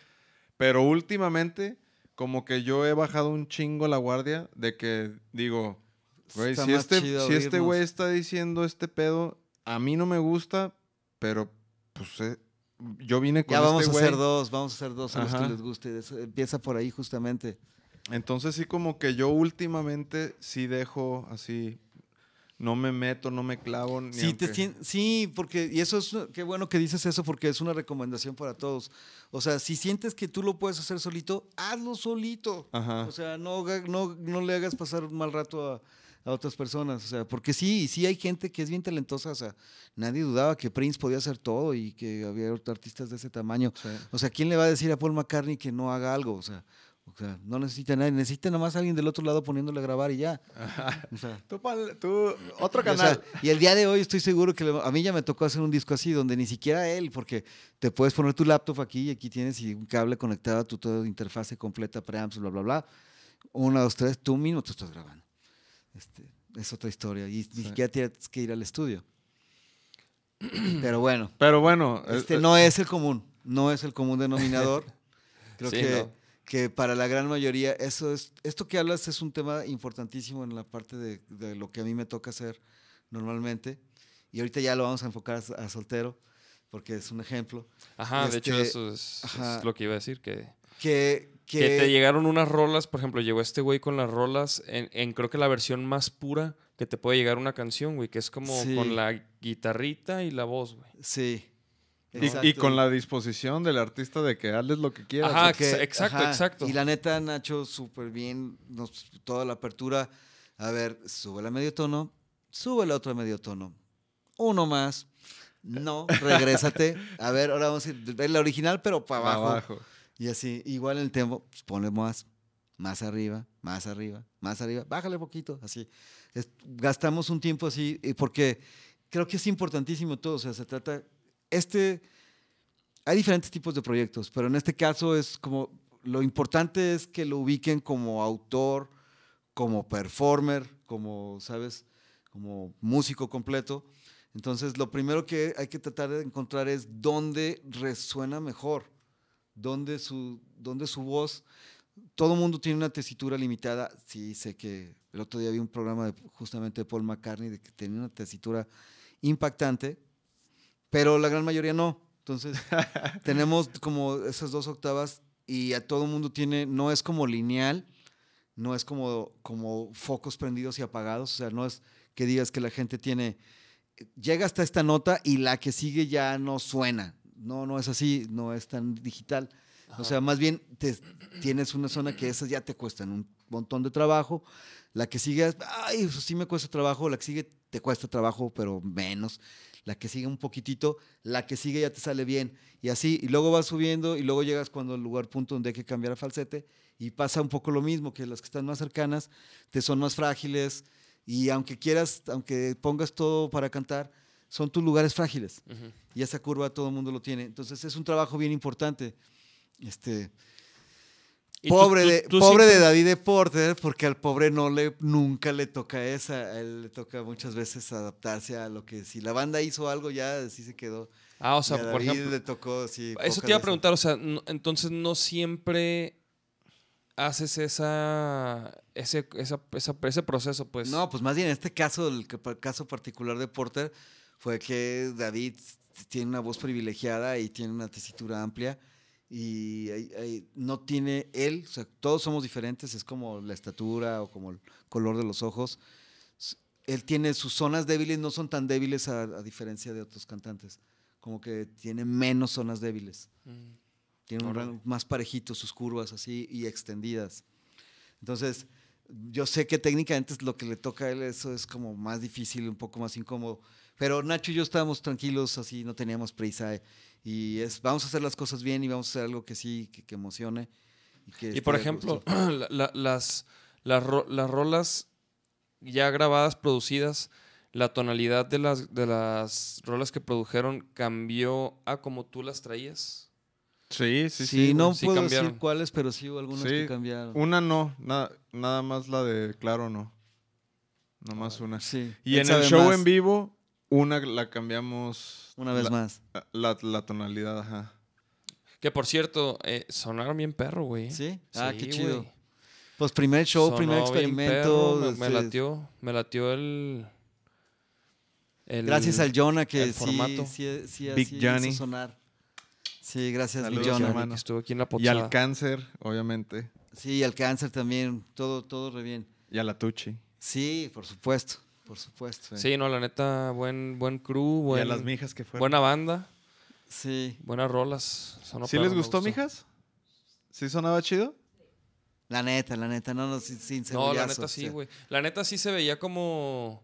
Pero últimamente, como que yo he bajado un chingo la guardia de que digo, güey, si este, si este güey está diciendo este pedo, a mí no me gusta, pero pues eh, yo vine con Ya vamos este a güey. hacer dos, vamos a hacer dos a los que les guste. Eso empieza por ahí justamente. Entonces sí como que yo últimamente sí dejo así, no me meto, no me clavo. Ni Sí, te aunque- sien- sí, porque, y eso es, qué bueno que dices eso, porque es una recomendación para todos. O sea, si sientes que tú lo puedes hacer solito, hazlo solito. Ajá. O sea, no, no, no le hagas pasar un mal rato a, a otras personas. O sea, porque sí, sí hay gente que es bien talentosa. O sea, nadie dudaba que Prince podía hacer todo y que había artistas de ese tamaño. Sí. O sea, ¿quién le va a decir a Paul McCartney que no haga algo? O sea, o sea no necesita nadie, necesita nada más alguien del otro lado poniéndole a grabar y ya. O sea, Tú, otro o sea, canal. y el día de hoy estoy seguro que le- a mí ya me tocó hacer un disco así, donde ni siquiera él, porque te puedes poner tu laptop aquí y aquí tienes y un cable conectado a tu toda interfase completa, preamps, bla, bla, bla. Una, dos, tres, tú mismo te estás grabando. Este, es otra historia y ni siquiera tienes que ir al estudio. Pero bueno, Pero bueno, este eh, no es el común, no es el común denominador. [laughs] Creo Sí, que, no. Que para la gran mayoría, eso es, esto que hablas es un tema importantísimo en la parte de, de lo que a mí me toca hacer normalmente. Y ahorita ya lo vamos a enfocar a, a soltero, porque es un ejemplo. Ajá, de hecho Este, eso es, es ajá. lo que iba a decir, que Que, Que te llegaron unas rolas, por ejemplo, llegó este güey con las rolas en, en creo que la versión más pura que te puede llegar una canción, güey, que es como Sí. con la guitarrita y la voz, güey. Sí. Y, y con la disposición del artista de que hazles lo que quieras. Ajá, exacto, ajá, exacto. Y la neta, Nacho, súper bien. nos- toda la apertura. A ver, sube a medio tono, sube la otra medio tono. Uno más. No, [laughs] regrésate. A ver, ahora vamos a ir. La original, pero para para abajo. abajo. Y así, igual en el tempo, pues, ponle más, más arriba, más arriba, más arriba, bájale poquito, así. Es- gastamos un tiempo así, eh, porque creo que es importantísimo todo, o sea, se trata, este, hay diferentes tipos de proyectos, pero en este caso es como, lo importante es que lo ubiquen como autor, como performer, como, ¿sabes? Como músico completo. Entonces, lo primero que hay que tratar de encontrar es dónde resuena mejor dónde su, dónde su voz. Todo mundo tiene una tesitura limitada. Sí, sé que el otro día vi un programa de, justamente de Paul McCartney de que tenía una tesitura impactante, pero la gran mayoría no. Entonces, [laughs] tenemos como esas dos octavas y a todo mundo tiene, no es como lineal, no es como, como focos prendidos y apagados, o sea, no es que digas que la gente tiene, llega hasta esta nota y la que sigue ya no suena. No, no es así, no es tan digital. O sea, más bien te- tienes una zona que esas ya te cuestan un montón de trabajo. La que sigue, ay, eso sí me cuesta trabajo. La que sigue te cuesta trabajo, pero menos. La que sigue un poquitito, la que sigue ya te sale bien. Y así, y luego vas subiendo y luego llegas cuando el lugar punto donde hay que cambiar a falsete y pasa un poco lo mismo, que las que están más cercanas te son más frágiles y aunque quieras, aunque pongas todo para cantar, son tus lugares frágiles. Y esa curva todo el mundo lo tiene. Entonces es un trabajo bien importante. Este, pobre tú- de, tú pobre de siempre- David de Porter, porque al pobre no le, nunca le toca esa. A él le toca muchas veces adaptarse a lo que si la banda hizo algo ya así se quedó. Ah, o sea, por David ejemplo, le tocó sí, eso te iba a preguntar, o sea, no- entonces no siempre haces esa, ese, esa, esa- ese proceso, pues. No, pues más bien en este caso, el caso particular de Porter, fue que David tiene una voz privilegiada y tiene una tesitura amplia y hay- hay- no tiene él, o sea, todos somos diferentes, es como la estatura o como el color de los ojos. Él tiene sus zonas débiles, no son tan débiles a, a diferencia de otros cantantes, como que tiene menos zonas débiles. Mm. Tiene un rango más parejito sus curvas así y extendidas. Entonces, yo sé que técnicamente lo que le toca a él, eso es como más difícil, un poco más incómodo. Pero Nacho y yo estábamos tranquilos, así no teníamos prisa. eh, Y es, vamos a hacer las cosas bien y vamos a hacer algo que sí, que, que emocione. Y, que Y por ejemplo, [clears throat] la- la- las, las, ro- las rolas ya grabadas, producidas, la tonalidad de las, de las rolas que produjeron cambió a como tú las traías. Sí, sí, Sí, sí. no sí puedo cambiaron. decir cuáles, pero sí hubo algunas que Sí, cambiaron. Una no, nada, nada más la de Claro no. Nomás una. Sí, Y en el show más, en vivo, una la cambiamos. Una vez la, más. La, la tonalidad, ajá. Que por cierto, eh, sonaron bien perro, güey. ¿Sí? Ah, qué Sí, chido. güey. Pues primer show, Sonó primer bien experimento. perro, me, me este, latió, me latió el, el- Gracias al Jonah que el sí, formato. sí, sí, Big así Johnny. hizo sonar. Sí, gracias Saludos, Big Jonah. hermano. que estuvo aquí en la Y al cáncer, obviamente. Sí, al cáncer también, todo, todo re bien. Y a la Tucci. Sí, por supuesto, por supuesto. Sí, no, la neta, buen, buen crew, y buen, a las mijas que fueron. buena banda, Sí, buenas rolas. sonó ¿Sí les gustó, mijas? ¿Sí sonaba chido? la neta, la neta, no, no, sin, sin No, la neta o sí, sea. güey. La neta sí se veía como.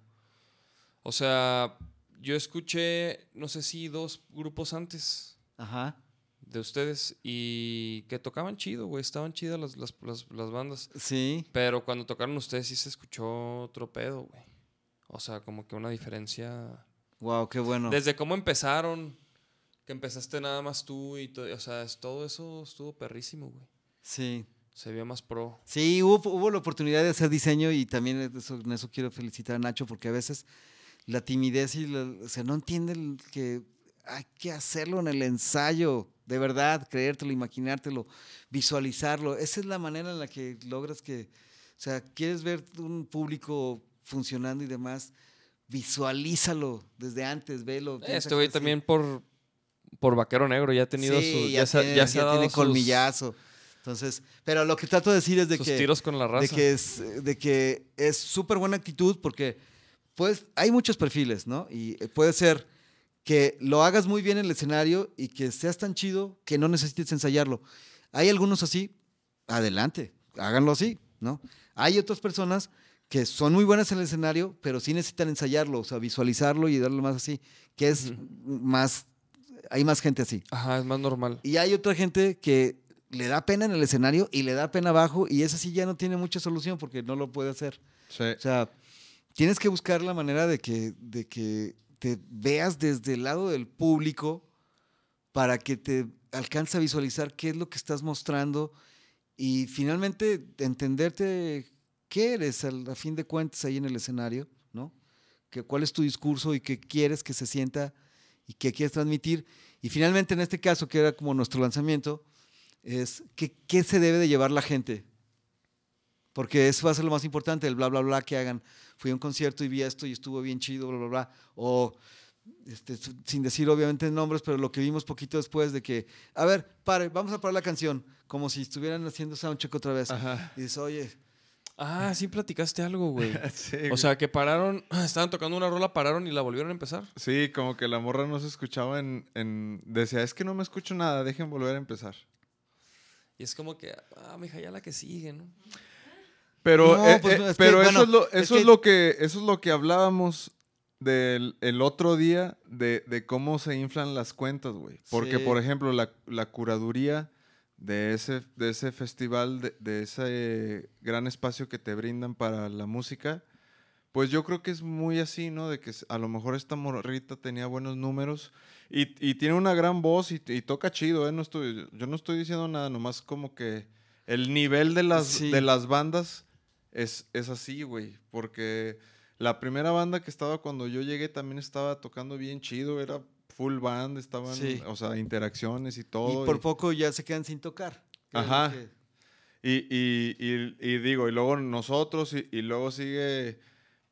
O sea, yo escuché, no sé si dos grupos antes Ajá, de ustedes y que tocaban chido, güey. Estaban chidas las, las, las, las bandas. sí, Pero cuando tocaron ustedes sí se escuchó otro pedo, güey. O sea, como que una diferencia. wow, qué bueno. Desde cómo empezaron, que empezaste nada más tú y todo. O sea, es- todo eso estuvo perrísimo, güey. Sí, Se vio más pro. sí, hubo, hubo la oportunidad de hacer diseño y también eso, en eso quiero felicitar a Nacho porque a veces la timidez y, la- o sea, no entiende el que hay que hacerlo en el ensayo, de verdad, creértelo, imaginártelo, visualizarlo. Esa es la manera en la que logras que, o sea, quieres ver un público funcionando y demás, visualízalo desde antes, velo. Este güey también por, por Vaquero Negro ya ha tenido Sí, su. ya, Ya, se, tiene, ya se ha ya dado tiene sus- colmillazo. Entonces, pero lo que trato de decir es de Sus que tiros con la raza. de que es de que es súper buena actitud porque pues hay muchos perfiles, ¿no? Y eh, puede ser que lo hagas muy bien en el escenario y que seas tan chido que no necesites ensayarlo. Hay algunos así, adelante, háganlo así, ¿no? Hay otras personas que son muy buenas en el escenario, pero sí necesitan ensayarlo, o sea, visualizarlo y darle más así, que es más, hay más gente así. Ajá, es más normal. Y hay otra gente que le da pena en el escenario y le da pena abajo y esa sí ya no tiene mucha solución porque no lo puede hacer. Sí. O sea, tienes que buscar la manera de que, de que te veas desde el lado del público para que te alcance a visualizar qué es lo que estás mostrando y finalmente entenderte qué eres al- a, fin de cuentas ahí en el escenario, ¿no? Que, cuál es tu discurso y qué quieres que se sienta y qué quieres transmitir. Y finalmente en este caso, que era como nuestro lanzamiento, es que, qué se debe de llevar la gente. Porque eso va a ser lo más importante, el bla, bla, bla que hagan. Fui a un concierto y vi esto y estuvo bien chido, bla, bla, bla. O, este, sin decir obviamente nombres, pero lo que vimos poquito después de que, a ver, pare, vamos a parar la canción, como si estuvieran haciendo soundcheck otra vez. Ajá. Y dices, oye, Ah, sí platicaste algo, güey. [laughs] Sí, O sea, que pararon, [clears throat] estaban tocando una rola, pararon y la volvieron a empezar. Sí, como que la morra no se escuchaba en, en... Decía, es que no me escucho nada, dejen volver a empezar. Y es como que, ah, mija, ya la que sigue, ¿no? Pero, No, eh, pues, eh, que, pero eso, bueno, es lo, es que- es lo que eso es lo que hablábamos del el otro día de, de cómo se inflan las cuentas, güey. Porque, Sí. por ejemplo, la, la curaduría de ese, de ese festival, de, de ese gran espacio que te brindan para la música, pues yo creo que es muy así, ¿no? De que a lo mejor esta morrita tenía buenos números y, y tiene una gran voz y, y toca chido, ¿eh? No estoy, yo no estoy diciendo nada, nomás como que el nivel de las, Sí. de las bandas es, es así, güey. Porque la primera banda que estaba cuando yo llegué también estaba tocando bien chido, era full band, estaban, Sí. o sea, interacciones y y todo. por y- poco ya se quedan sin tocar. Ajá. que- y, y, y, digo, y luego nosotros, y, luego sigue,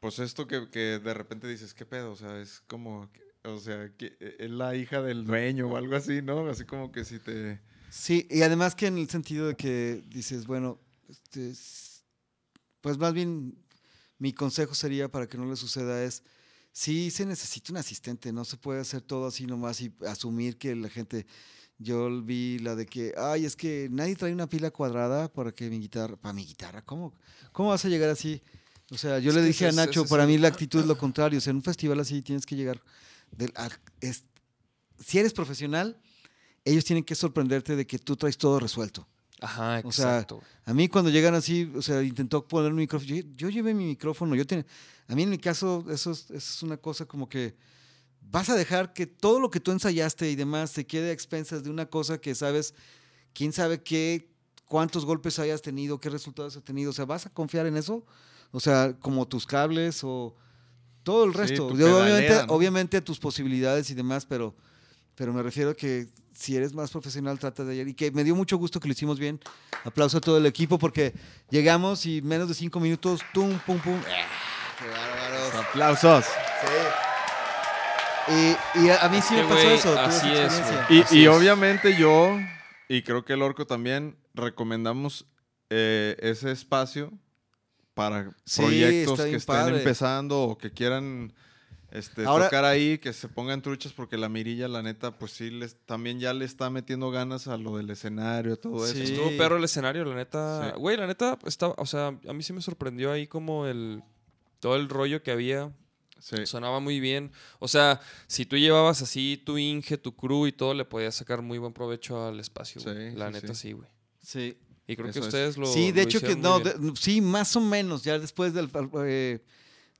pues esto que, que de repente dices, ¿qué pedo? O sea, es como, o sea, que es la hija del dueño o algo así, ¿no? Así como que si te... Sí, y además que en el sentido de que dices, bueno, este, pues más bien mi consejo sería para que no le suceda es, sí se necesita un asistente, no se puede hacer todo así nomás y asumir que la gente, yo vi la de que, ay, es que nadie trae una pila cuadrada para que mi guitarra, para mi guitarra, ¿cómo, cómo vas a llegar así? O sea, yo Es le dije a Nacho, es para mí la actitud es lo contrario, o sea, en un festival así tienes que llegar, del, si eres profesional, ellos tienen que sorprenderte de que tú traes todo resuelto. Ajá, O sea, exacto. A mí cuando llegan así, o sea, intentó poner un micrófono. Yo, yo llevé mi micrófono. Yo ten- a mí en mi caso, eso es, eso es una cosa como que vas a dejar que todo lo que tú ensayaste y demás se quede a expensas de una cosa que sabes, quién sabe qué, cuántos golpes hayas tenido, qué resultados has tenido. O sea, ¿vas a confiar en eso? O sea, como tus cables o todo el Sí, resto. Yo, obviamente, obviamente tus posibilidades y demás, pero, pero me refiero a que si eres más profesional, trata de ayer. Y que me dio mucho gusto que lo hicimos bien. Aplauso a todo el equipo porque llegamos y menos de cinco minutos, tum, pum, pum. ¡Ah, ¡Qué bárbaros! ¡Aplausos! Y, y a, mí sí me pasó eso. así es. Y, Así y es. obviamente yo, y creo que el Orco también, recomendamos eh, ese espacio para Sí, proyectos está que estén padre. empezando o que quieran este, Ahora- tocar ahí, que se pongan truchas, porque la mirilla, la neta, pues sí, les, también ya le está metiendo ganas a lo del escenario, todo Sí. eso. Estuvo perro el escenario, la neta. Sí. Güey, la neta, estaba, o sea, a mí sí me sorprendió ahí como el. Todo el rollo que había. Sí. Sonaba muy bien. O sea, si tú llevabas así tu Inge, tu crew y todo, le podías sacar muy buen provecho al espacio. güey. Sí, la sí, neta, sí. güey. Sí. Y creo que Eso es. ustedes lo. sí, de lo hecho que no, de- sí, más o menos. Ya después del eh,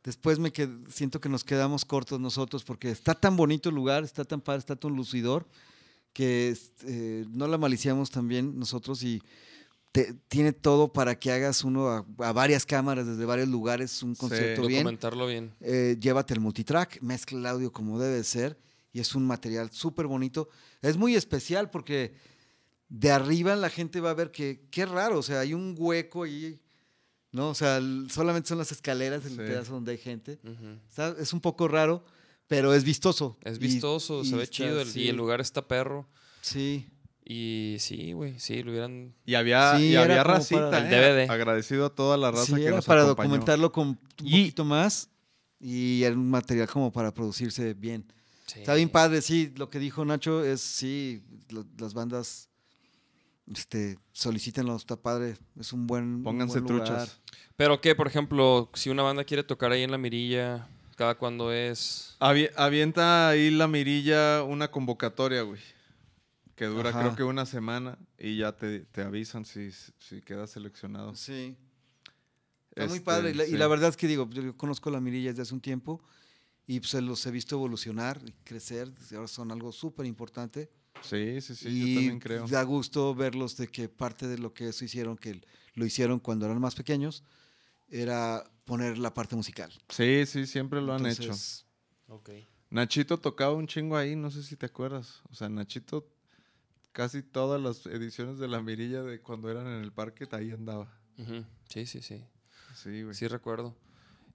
después me qued- siento que nos quedamos cortos nosotros porque está tan bonito el lugar, está tan padre, está tan lucidor que este, no la maliciamos también nosotros y te- tiene todo para que hagas uno a, a varias cámaras desde varios lugares un concierto bien. Documentarlo bien. Eh, llévate el multitrack, mezcla el audio como debe ser y es un material súper bonito. Es muy especial porque de arriba la gente va a ver que qué raro, o sea, hay un hueco ahí, ¿no? O sea, el- solamente son las escaleras, el Sí. pedazo donde hay gente. Está- es un poco raro, pero es vistoso. Es vistoso, y se ve está- chido el- sí, y el lugar está perro. Sí. Y sí, güey, sí, lo hubieran... Y había, Sí, y había racita, para- El ¿eh? DVD. Agradecido a toda la raza Sí, que era nos para acompañó. documentarlo con un Y- poquito más y era un material como para producirse bien. Sí. Está bien padre, sí, lo que dijo Nacho es, sí, lo- las bandas este, solicítenlo, está padre, es un buen un Pónganse buen lugar. truchas. Pero que, por ejemplo, si una banda quiere tocar ahí en la mirilla, cada cuando es... Avi- avienta ahí la mirilla una convocatoria, güey. Que dura Ajá. creo que una semana y ya te, te avisan si, si quedas seleccionado. Sí. Está muy Este, padre. Y la, y la verdad es que digo, yo conozco la mirilla desde hace un tiempo y pues los he visto evolucionar y crecer. Ahora son algo súper importante. Sí, sí, sí, y yo también creo. da gusto verlos de que parte de lo que eso hicieron, que lo hicieron cuando eran más pequeños, era poner la parte musical. Sí, sí, siempre lo han hecho. Entonces, Ok. Nachito tocaba un chingo ahí, no sé si te acuerdas. O sea, Nachito, casi todas las ediciones de la mirilla de cuando eran en el parque, ahí andaba. Sí, sí, sí. Sí, güey. Sí recuerdo.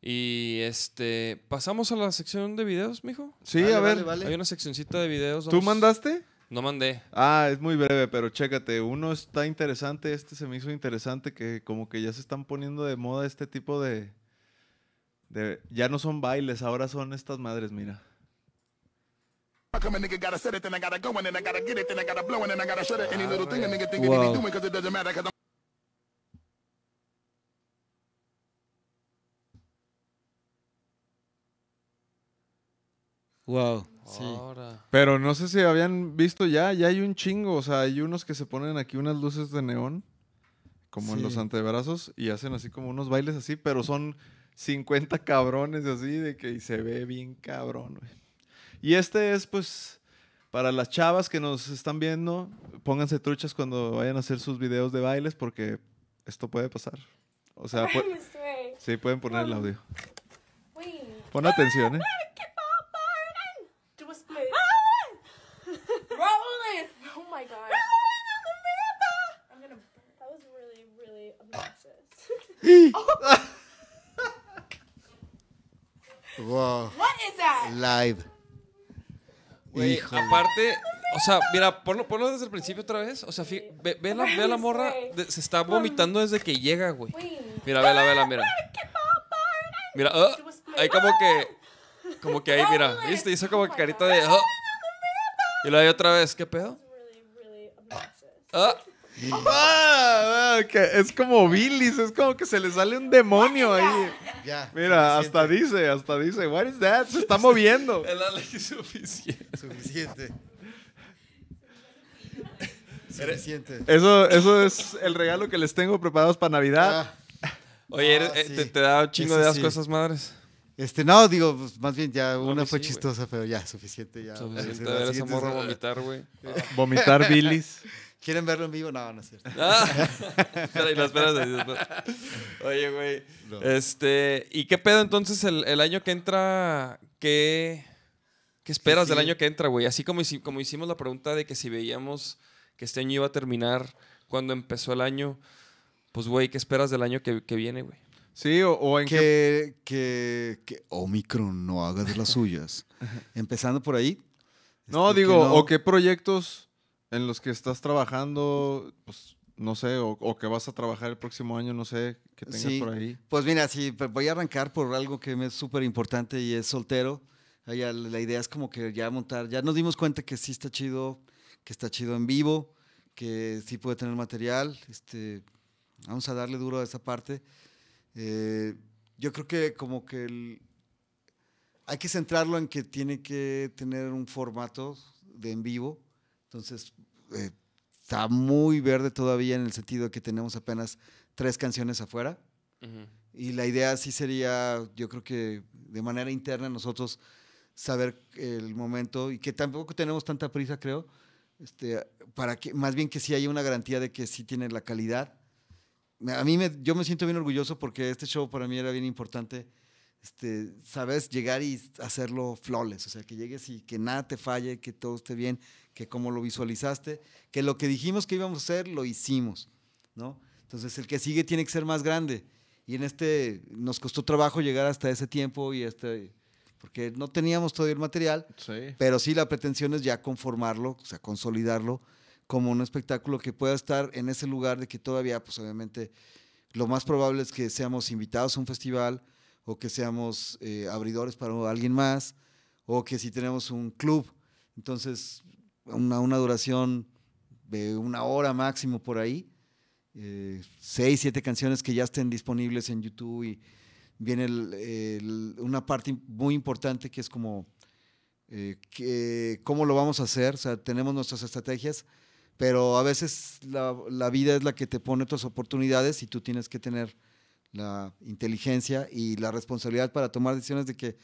Y este, pasamos a la sección de videos, mijo. Sí, Vale, a ver. vale, vale. Hay una seccioncita de videos. ¿Tú mandaste? No mandé. Ah, es muy breve, pero chécate. Uno está interesante, este se me hizo interesante, que como que ya se están poniendo de moda este tipo de... de ya no son bailes, ahora son estas madres, mira. I come a nigga gotta set it, then I gotta go, and then I gotta get it, then I gotta blow, and then I gotta shut it. Any little thing a nigga think that Wow. wow. Sí. Ahora. Pero no sé si habían visto ya, ya hay un chingo, o sea, hay unos que se ponen aquí unas luces de neón, como en los antebrazos, y hacen así como unos bailes así, pero son 50 cabrones así, de que y se ve bien cabrón, güey. Y este es, pues, para las chavas que nos están viendo, pónganse truchas cuando vayan a hacer sus videos de bailes, porque esto puede pasar. O sea, pu- Mr. sí, pueden poner el audio. Pon atención, ¿eh? Wow. what is that? Live. Güey, Híjole. aparte, o sea, mira, ponlo, ponlo desde el principio otra vez. O sea, ve, ve la, ve la morra, de- se está vomitando desde que llega, güey. Mira, vela, vela, mira. Mira, ah, hay como que, como que ahí, mira, ¿viste? Hizo como que carita de, ah. Y luego hay otra vez, ¿qué pedo? Ah, Ah, ah, que es como Billis, es como que se le sale un demonio ahí. Ya. Mira, hasta dice, hasta dice, what is that? Se está moviendo. [laughs] el Ale es suficiente. Suficiente. Suficiente. Eso, eso es el regalo que les tengo preparados para Navidad. Ah, Oye, eres- Ah, eh, sí. te, te da un chingo de asco sí. esas madres. este, no, digo, pues, más bien ya No, una fue chistosa, pero ya, suficiente. Ya. Suficiente ver esa morra vomitar, güey. Vomitar Billis. [laughs] ¿Quieren verlo en vivo? No, no es cierto. [laughs] Ah, espera, y la esperas ahí después. Oye, güey. No. Este, ¿y qué pedo entonces el, el año que entra? ¿Qué, qué esperas del año que entra, güey? Así como, como hicimos la pregunta de que si veíamos que este año iba a terminar cuando empezó el año, pues, güey, ¿qué esperas del año que, que viene, güey? Sí, o, o en qué. Que, que, que Omicron no haga de las suyas. [laughs] Empezando por ahí. No, este, que digo, no- o qué proyectos en los que estás trabajando, pues, no sé, o, o que vas a trabajar el próximo año, no sé, que tengas Sí. por ahí. Pues mira, sí, voy a arrancar por algo que me es súper importante y es soltero. Allá la idea es como que ya montar, ya nos dimos cuenta que sí está chido, que está chido en vivo, que sí puede tener material. Este, vamos a darle duro a esa parte. Eh, yo creo que como que el- hay que centrarlo en que tiene que tener un formato de en vivo. Entonces, eh, está muy verde todavía en el sentido de que tenemos apenas tres canciones afuera. Y la idea sí sería, yo creo que de manera interna nosotros saber el momento y que tampoco tenemos tanta prisa, creo, este, para que más bien que sí haya una garantía de que sí tiene la calidad. Me- A mí me, yo me siento bien orgulloso porque este show para mí era bien importante. Este, sabes, llegar y hacerlo flawless, o sea, que llegues y que nada te falle, que todo esté bien, que como lo visualizaste, que lo que dijimos que íbamos a hacer, lo hicimos, ¿no? Entonces el que sigue tiene que ser más grande. Y en este nos costó trabajo llegar hasta ese tiempo y este, porque no teníamos todavía el material, Sí. pero sí la pretensión es ya conformarlo, o sea, consolidarlo como un espectáculo que pueda estar en ese lugar de que todavía, pues obviamente, lo más probable es que seamos invitados a un festival o que seamos eh, abridores para alguien más o que si tenemos un club, entonces una, una duración de una hora máximo por ahí, eh, seis, siete canciones que ya estén disponibles en YouTube y viene el- el- una parte muy importante que es como eh, que- cómo lo vamos a hacer, o sea, tenemos nuestras estrategias, pero a veces la, la vida es la que te pone otras oportunidades y tú tienes que tener la inteligencia y la responsabilidad para tomar decisiones de que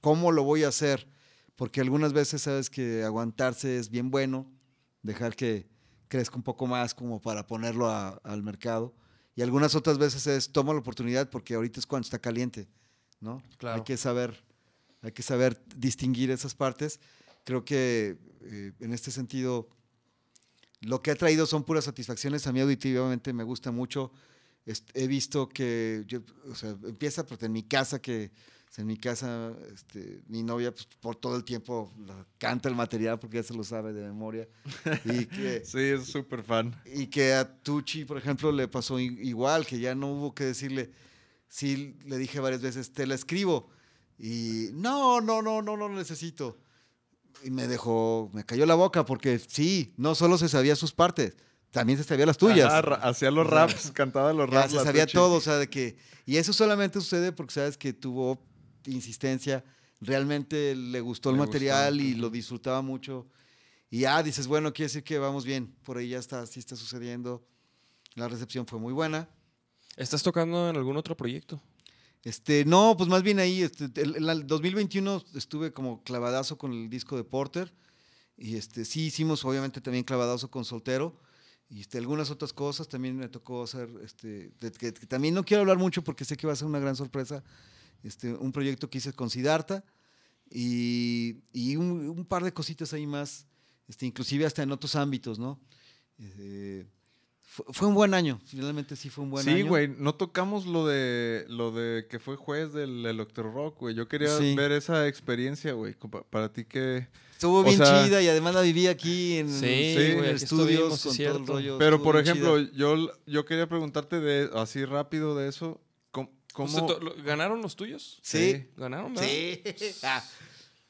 cómo lo voy a hacer, porque algunas veces sabes que aguantarse es bien bueno, dejar que crezca un poco más como para ponerlo a- al mercado, y algunas otras veces es toma la oportunidad porque ahorita es cuando está caliente, ¿no? Claro. Hay que saber, hay que saber distinguir esas partes. Creo que eh, en este sentido lo que ha traído son puras satisfacciones. A mí auditivamente me gusta mucho. He visto que, yo, o sea, empieza porque en mi casa, que en mi casa, este, mi novia pues, por todo el tiempo canta el material porque ya se lo sabe de memoria. Y [laughs] que, Sí, es súper fan. y que a Tucci, por ejemplo, le pasó igual, que ya no hubo que decirle, sí, le dije varias veces, te la escribo. Y no, no, no, no, no necesito. Y me dejó, me cayó la boca porque sí, no solo se sabía sus partes, también se sabía las tuyas. Hacía los raps, cantaba los Ya raps. se la sabía Tucci. todo, o sea, de que... Y eso solamente sucede porque sabes que tuvo insistencia, realmente le gustó el material gustó, y lo disfrutaba mucho. Y ya dices, bueno, quiere decir que vamos bien, por ahí ya está, sí está sucediendo. La recepción fue muy buena. ¿Estás tocando en algún otro proyecto? Este, no, pues más bien ahí, este, el, el- el 2021 estuve como clavadazo con el disco de Porter y este, sí hicimos obviamente también clavadazo con Soltero y este, algunas otras cosas también me tocó hacer, este, de- que, que también no quiero hablar mucho porque sé que va a ser una gran sorpresa, este, un proyecto que hice con Siddhartha y, y un, un par de cositas ahí más, este, inclusive hasta en otros ámbitos, ¿no? Eh, fue, fue un buen año, finalmente sí fue un buen año. Sí, güey, no tocamos lo de lo de que fue juez del Electro Rock, güey. Yo quería Sí. ver esa experiencia, güey. Para ti que Estuvo O bien sea- chida y además la viví aquí en, Sí, en aquí estudios con todo el cierto. rollo. Pero estuvo por ejemplo, chida. yo yo quería preguntarte de así rápido de eso, ¿cómo, O cómo- sea, to- lo- ¿Ganaron los tuyos? Sí. ¿Ganaron? ¿verdad? Sí. [laughs] Ah,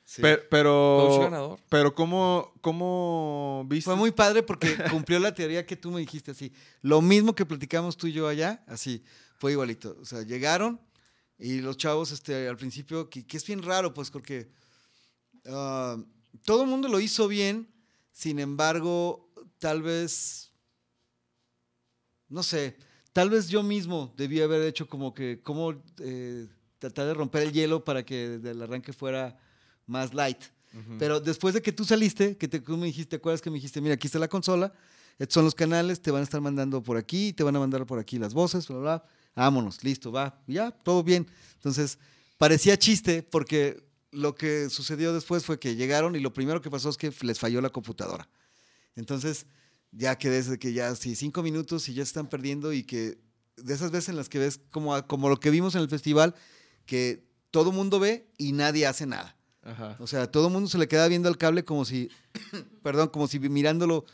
sí. Pe- pero ganador. pero cómo cómo viste Fue muy padre porque cumplió la teoría que tú me dijiste así. Lo mismo que platicamos tú y yo allá, así, fue igualito. O sea, llegaron y los chavos este, al principio, que, que es bien raro, pues, porque ah, todo el mundo lo hizo bien, sin embargo, tal vez, no sé, tal vez yo mismo debía haber hecho como que, como eh, tratar de romper el hielo para que del arranque fuera más light. Ujú. Pero después de que tú saliste, que te, tú me dijiste, ¿te acuerdas que me dijiste, mira, aquí está la consola, estos son los canales, te van a estar mandando por aquí, te van a mandar por aquí las voces, bla, bla, vámonos, listo, va, ya, todo bien. Entonces, parecía chiste porque lo que sucedió después fue que llegaron y lo primero que pasó es que les falló la computadora. Entonces, ya que desde que ya, sí, cinco minutos y ya están perdiendo y que de esas veces en las que ves como, como lo que vimos en el festival, que todo mundo ve y nadie hace nada. Ajá. O sea, todo mundo se le queda viendo el cable como si, [coughs] perdón, como si mirándolo.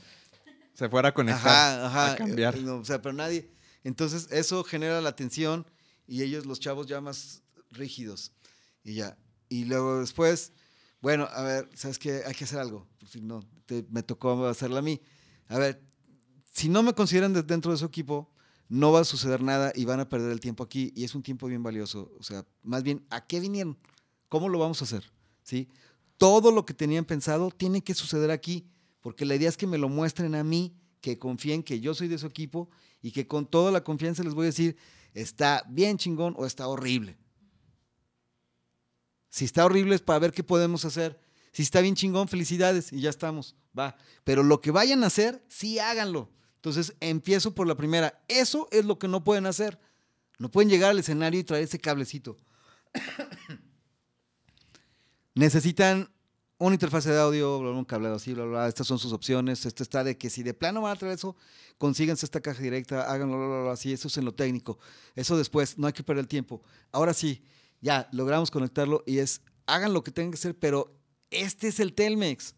Se fuera a conectar, Ajá, ajá. a cambiar. eh, no, o sea, pero nadie. Entonces, eso genera la tensión y ellos, los chavos, ya más rígidos. Y ya. Y luego después, bueno, a ver, ¿sabes qué? Hay que hacer algo. Si no, te- me tocó hacerla a mí. A ver, si no me consideran de- dentro de su equipo, no va a suceder nada y van a perder el tiempo aquí. Y es un tiempo bien valioso. O sea, más bien, ¿a qué vinieron? ¿Cómo lo vamos a hacer? ¿Sí? Todo lo que tenían pensado tiene que suceder aquí, porque la idea es que me lo muestren a mí, que confíen que yo soy de su equipo y que con toda la confianza les voy a decir, está bien chingón o está horrible. Si está horrible es para ver qué podemos hacer. Si está bien chingón, felicidades y ya estamos. Va. Pero lo que vayan a hacer, sí háganlo. Entonces empiezo por la primera. Eso es lo que no pueden hacer. No pueden llegar al escenario y traer ese cablecito. [coughs] Necesitan una interfase de audio, un cableado así, bla, bla, bla. Estas son sus opciones. Esto está de que si de plano van a traer eso, consíganse esta caja directa, háganlo, bla, bla, bla, así. Eso es en lo técnico. Eso después, no hay que perder el tiempo. Ahora sí, ya logramos conectarlo y es, hagan lo que tengan que hacer, pero este es el Telmex.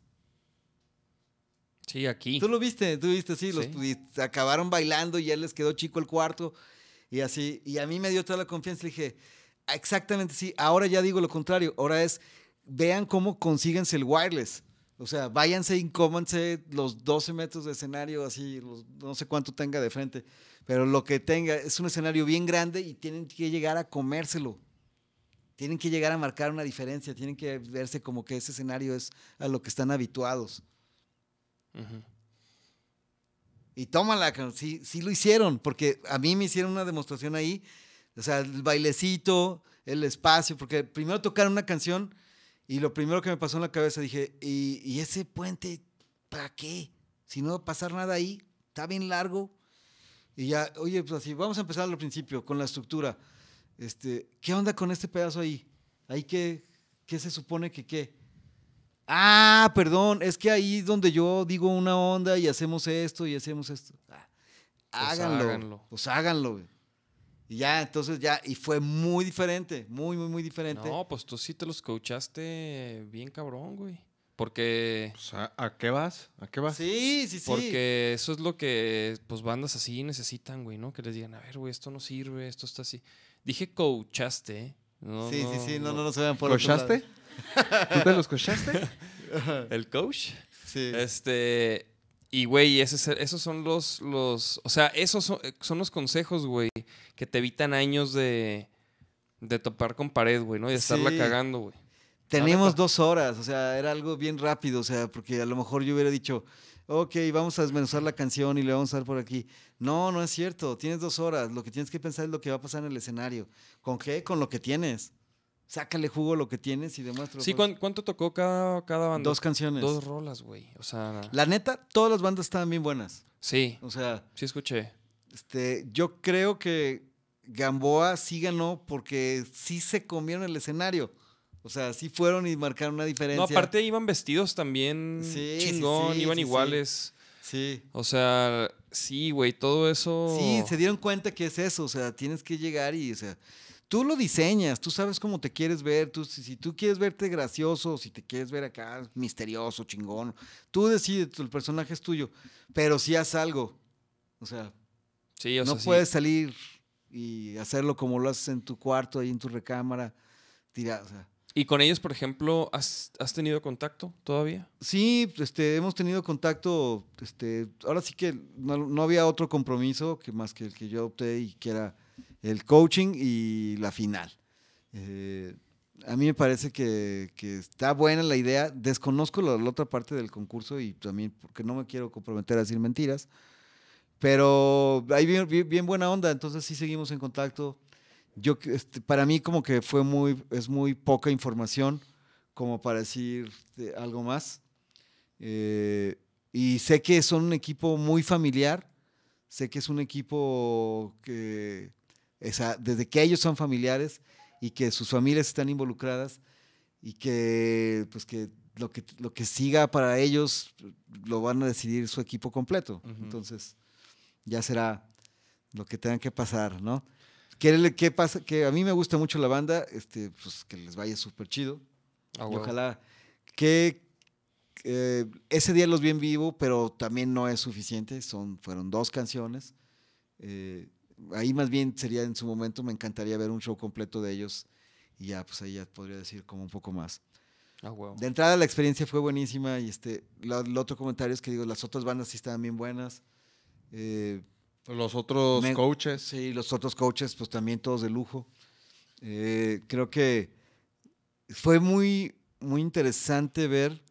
Sí, aquí. Tú lo viste, tú viste, sí, los, Sí. y acabaron bailando y ya les quedó chico el cuarto y así, y a mí me dio toda la confianza, le dije, exactamente sí, ahora ya digo lo contrario, ahora es, vean cómo consíguense el wireless, o sea, váyanse, incómanse los 12 metros de escenario, así, los- no sé cuánto tenga de frente, pero lo que tenga, es un escenario bien grande y tienen que llegar a comérselo. Tienen que llegar a marcar una diferencia, tienen que verse como que ese escenario es a lo que están habituados. Y tómala, sí, sí lo hicieron, porque a mí me hicieron una demostración ahí, o sea, el bailecito, el espacio, porque primero tocaron una canción y lo primero que me pasó en la cabeza dije, ¿y, y ese puente para qué? Si no va a pasar nada ahí, está bien largo. Y ya, oye, pues así, vamos a empezar al principio, con la estructura. Este, ¿Qué onda con este pedazo ahí? ¿Ahí qué, qué se supone que qué? Ah, perdón, es que ahí es donde yo digo una onda y hacemos esto y hacemos esto. Ah, Pues háganlo, háganlo. Pues háganlo. güey. Y ya, entonces ya, y fue muy diferente, muy, muy, muy diferente. No, pues tú sí te los coachaste bien cabrón, güey. Porque, Pues, ¿a, a qué vas? ¿A qué vas? Sí, sí, sí. porque eso es lo que pues bandas así necesitan, güey, ¿no? Que les digan, a ver, güey, esto no sirve, esto está así. Dije coachaste, ¿eh? No, sí, sí, sí, no, no, no se vean por otro ¿Cochaste? lado. ¿Tú te los cochaste? El coach. Sí. Este. Y, güey, esos son los, los. O sea, esos son, son los consejos, güey, que te evitan años de. De topar con pared, güey, ¿no? Y de estarla Sí. cagando, güey. Teníamos neta. dos horas, o sea, era algo bien rápido, o sea, porque a lo mejor yo hubiera dicho, ok, vamos a desmenuzar la canción y le vamos a dar por aquí. No, no es cierto, tienes dos horas, lo que tienes que pensar es lo que va a pasar en el escenario. ¿Con qué? Con lo que tienes. Sácale jugo lo que tienes y demuestra. Sí, ¿cuán- ¿cuánto tocó cada, cada banda? Dos canciones. Dos rolas, güey. O sea, La neta, todas las bandas estaban bien buenas. sí, O sea, sí escuché. este, yo creo que Gamboa sí ganó porque sí se comieron el escenario. O sea, sí fueron y marcaron una diferencia. No, aparte iban vestidos también Sí, chingón, sí, iban sí, iguales. Sí. O sea, sí, güey, todo eso. Sí, se dieron cuenta que es eso, o sea, tienes que llegar y, o sea, tú lo diseñas, tú sabes cómo te quieres ver, tú, si, si tú quieres verte gracioso, si te quieres ver acá misterioso, chingón, tú decides, el personaje es tuyo, pero si haz algo, o sea, Sí, o no sea, sí. puedes salir y hacerlo como lo haces en tu cuarto, ahí en tu recámara, tira, o sea. Y con ellos, por ejemplo, ¿has, has tenido contacto todavía? Sí, este, hemos tenido contacto, este, ahora sí que no, no había otro compromiso que más que el que yo opté y que era el coaching y la final. Eh, a mí me parece que, está buena la idea. Desconozco la, otra parte del concurso y también porque no me quiero comprometer a decir mentiras. Pero hay bien, buena onda, entonces sí seguimos en contacto. Yo, este, para mí como que fue muy, es muy poca información como para decir eh, algo más. Eh, y sé que son un equipo muy familiar, sé que es un equipo que, esa- desde que ellos son familiares y que sus familias están involucradas y que, pues que lo que, lo que siga para ellos lo van a decidir su equipo completo. Entonces, ya será lo que tengan que pasar, ¿no? ¿Qué, le- qué pasa? Que a mí me gusta mucho la banda, este, pues que les vaya súper chido. Ah, Y huevo. ojalá que eh, ese día los vi en vivo, pero también no es suficiente. Son, fueron dos canciones. Eh, ahí más bien sería en su momento, me encantaría ver un show completo de ellos. Y ya, pues ahí ya podría decir como un poco más. Ah, huevo. De entrada la experiencia fue buenísima y este, lo, lo otro comentario es que digo, las otras bandas sí estaban bien buenas. Eh, Los otros Me- coaches. Sí, los otros coaches, pues también todos de lujo. Eh, creo que fue muy, muy interesante ver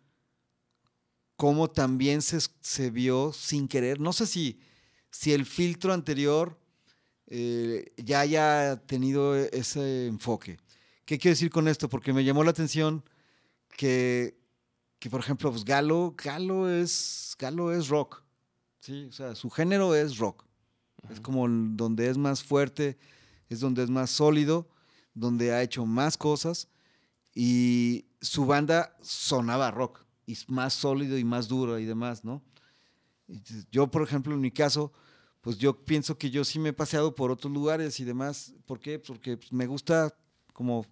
cómo también se, se vio sin querer. No sé si, si el filtro anterior eh, ya haya tenido ese enfoque. ¿Qué quiero decir con esto? Porque me llamó la atención que, que por ejemplo, pues Galo, Galo es, Galo es rock. Sí, o sea, su género es rock. Es como donde es más fuerte, es donde es más sólido, donde ha hecho más cosas y su banda sonaba rock y es más sólido y más duro y demás, ¿no? T- Yo, por ejemplo, en mi caso, pues yo pienso que yo sí me he paseado por otros lugares y demás. ¿Por qué? Porque pues, me gusta como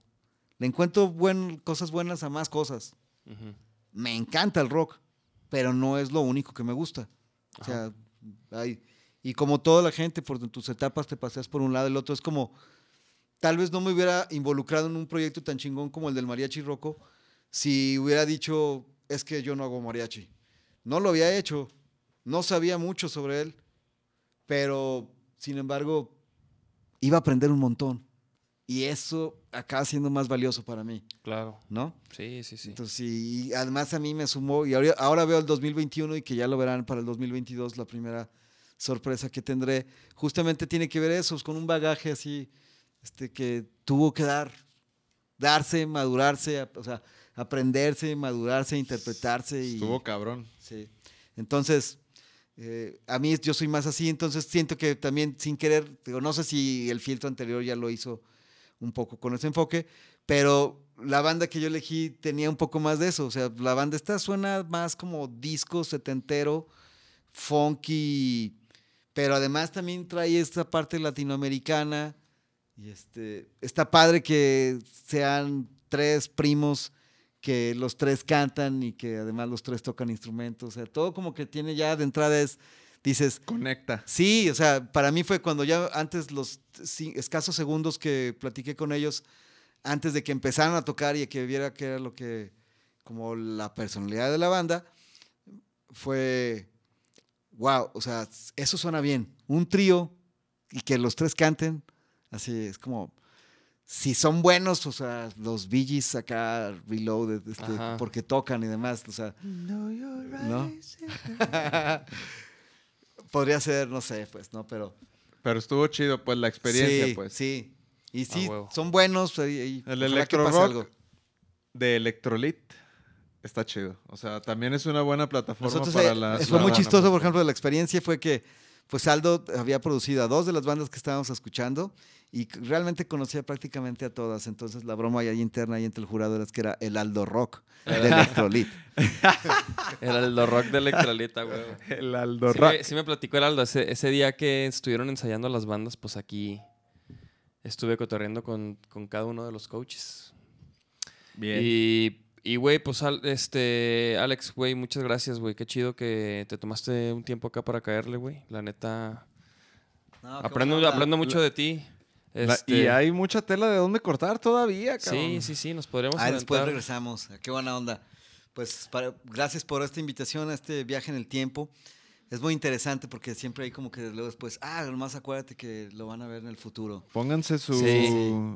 le encuentro buen, cosas buenas a más cosas. Me encanta el rock, pero no es lo único que me gusta. O sea, hay, y como toda la gente, por tus etapas te paseas por un lado y el otro, es como, tal vez no me hubiera involucrado en un proyecto tan chingón como el del Mariachi Rocco si hubiera dicho, es que yo no hago mariachi. No lo había hecho, no sabía mucho sobre él, pero sin embargo, iba a aprender un montón. Y eso acaba siendo más valioso para mí, Claro. ¿no? Sí, sí, sí. Entonces, y además a mí me sumó, y ahora, ahora veo el 2021 y que ya lo verán para el 2022, la primera sorpresa que tendré, justamente tiene que ver eso, con un bagaje así, este, que tuvo que dar, darse, madurarse, o sea, aprenderse, madurarse, interpretarse. Y, Estuvo cabrón. Sí. Entonces, eh, a mí yo soy más así, entonces siento que también sin querer, digo, no sé si el filtro anterior ya lo hizo un poco con ese enfoque, pero la banda que yo elegí tenía un poco más de eso, o sea, la banda esta suena más como disco setentero, funky, pero además también trae esta parte latinoamericana y este, está padre que sean tres primos que los tres cantan y que además los tres tocan instrumentos, o sea, todo como que tiene ya de entrada es, dices, Conecta. Sí, o sea, para mí fue cuando ya antes los escasos segundos que platiqué con ellos, antes de que empezaran a tocar y que viera que era lo que, como la personalidad de la banda, fue, wow, o sea, eso suena bien. Un trío y que los tres canten, así es como, si son buenos, o sea, los Gees acá, Reloaded, este, porque tocan y demás, o sea, ¿no? [laughs] Podría ser, no sé, pues, ¿no? Pero. Pero estuvo chido, pues, la experiencia, sí, pues. Sí. Y sí, son buenos. y- y El electro rock algo. de Electrolit está chido. O sea, también es una buena plataforma Nosotros para eh, la. fue muy chistoso, por ejemplo, la experiencia fue que pues Aldo había producido a dos de las bandas que estábamos escuchando y realmente conocía prácticamente a todas. Entonces la broma ahí interna ahí entre el jurado era que era el Aldo Rock de [laughs] Electrolit. Era el do rock de Electrolita, güey. El Aldo Sí, Rock. me- sí me platicó el Aldo. Ese, ese día que estuvieron ensayando las bandas, pues aquí estuve cotorreando con, con cada uno de los coaches. Bien. Y, y, güey, pues, este, Alex, güey, muchas gracias, güey. Qué chido que te tomaste un tiempo acá para caerle, güey. La neta, No, aprendo, aprendo mucho de ti. La- Este, y hay mucha tela de dónde cortar todavía, cabrón. Sí, sí, sí, nos podríamos Ah, después regresamos. Qué buena onda. Pues para- gracias por esta invitación a este viaje en el tiempo. Es muy interesante porque siempre hay como que luego después, ah, nomás acuérdate que lo van a ver en el futuro. Pónganse su. Sí.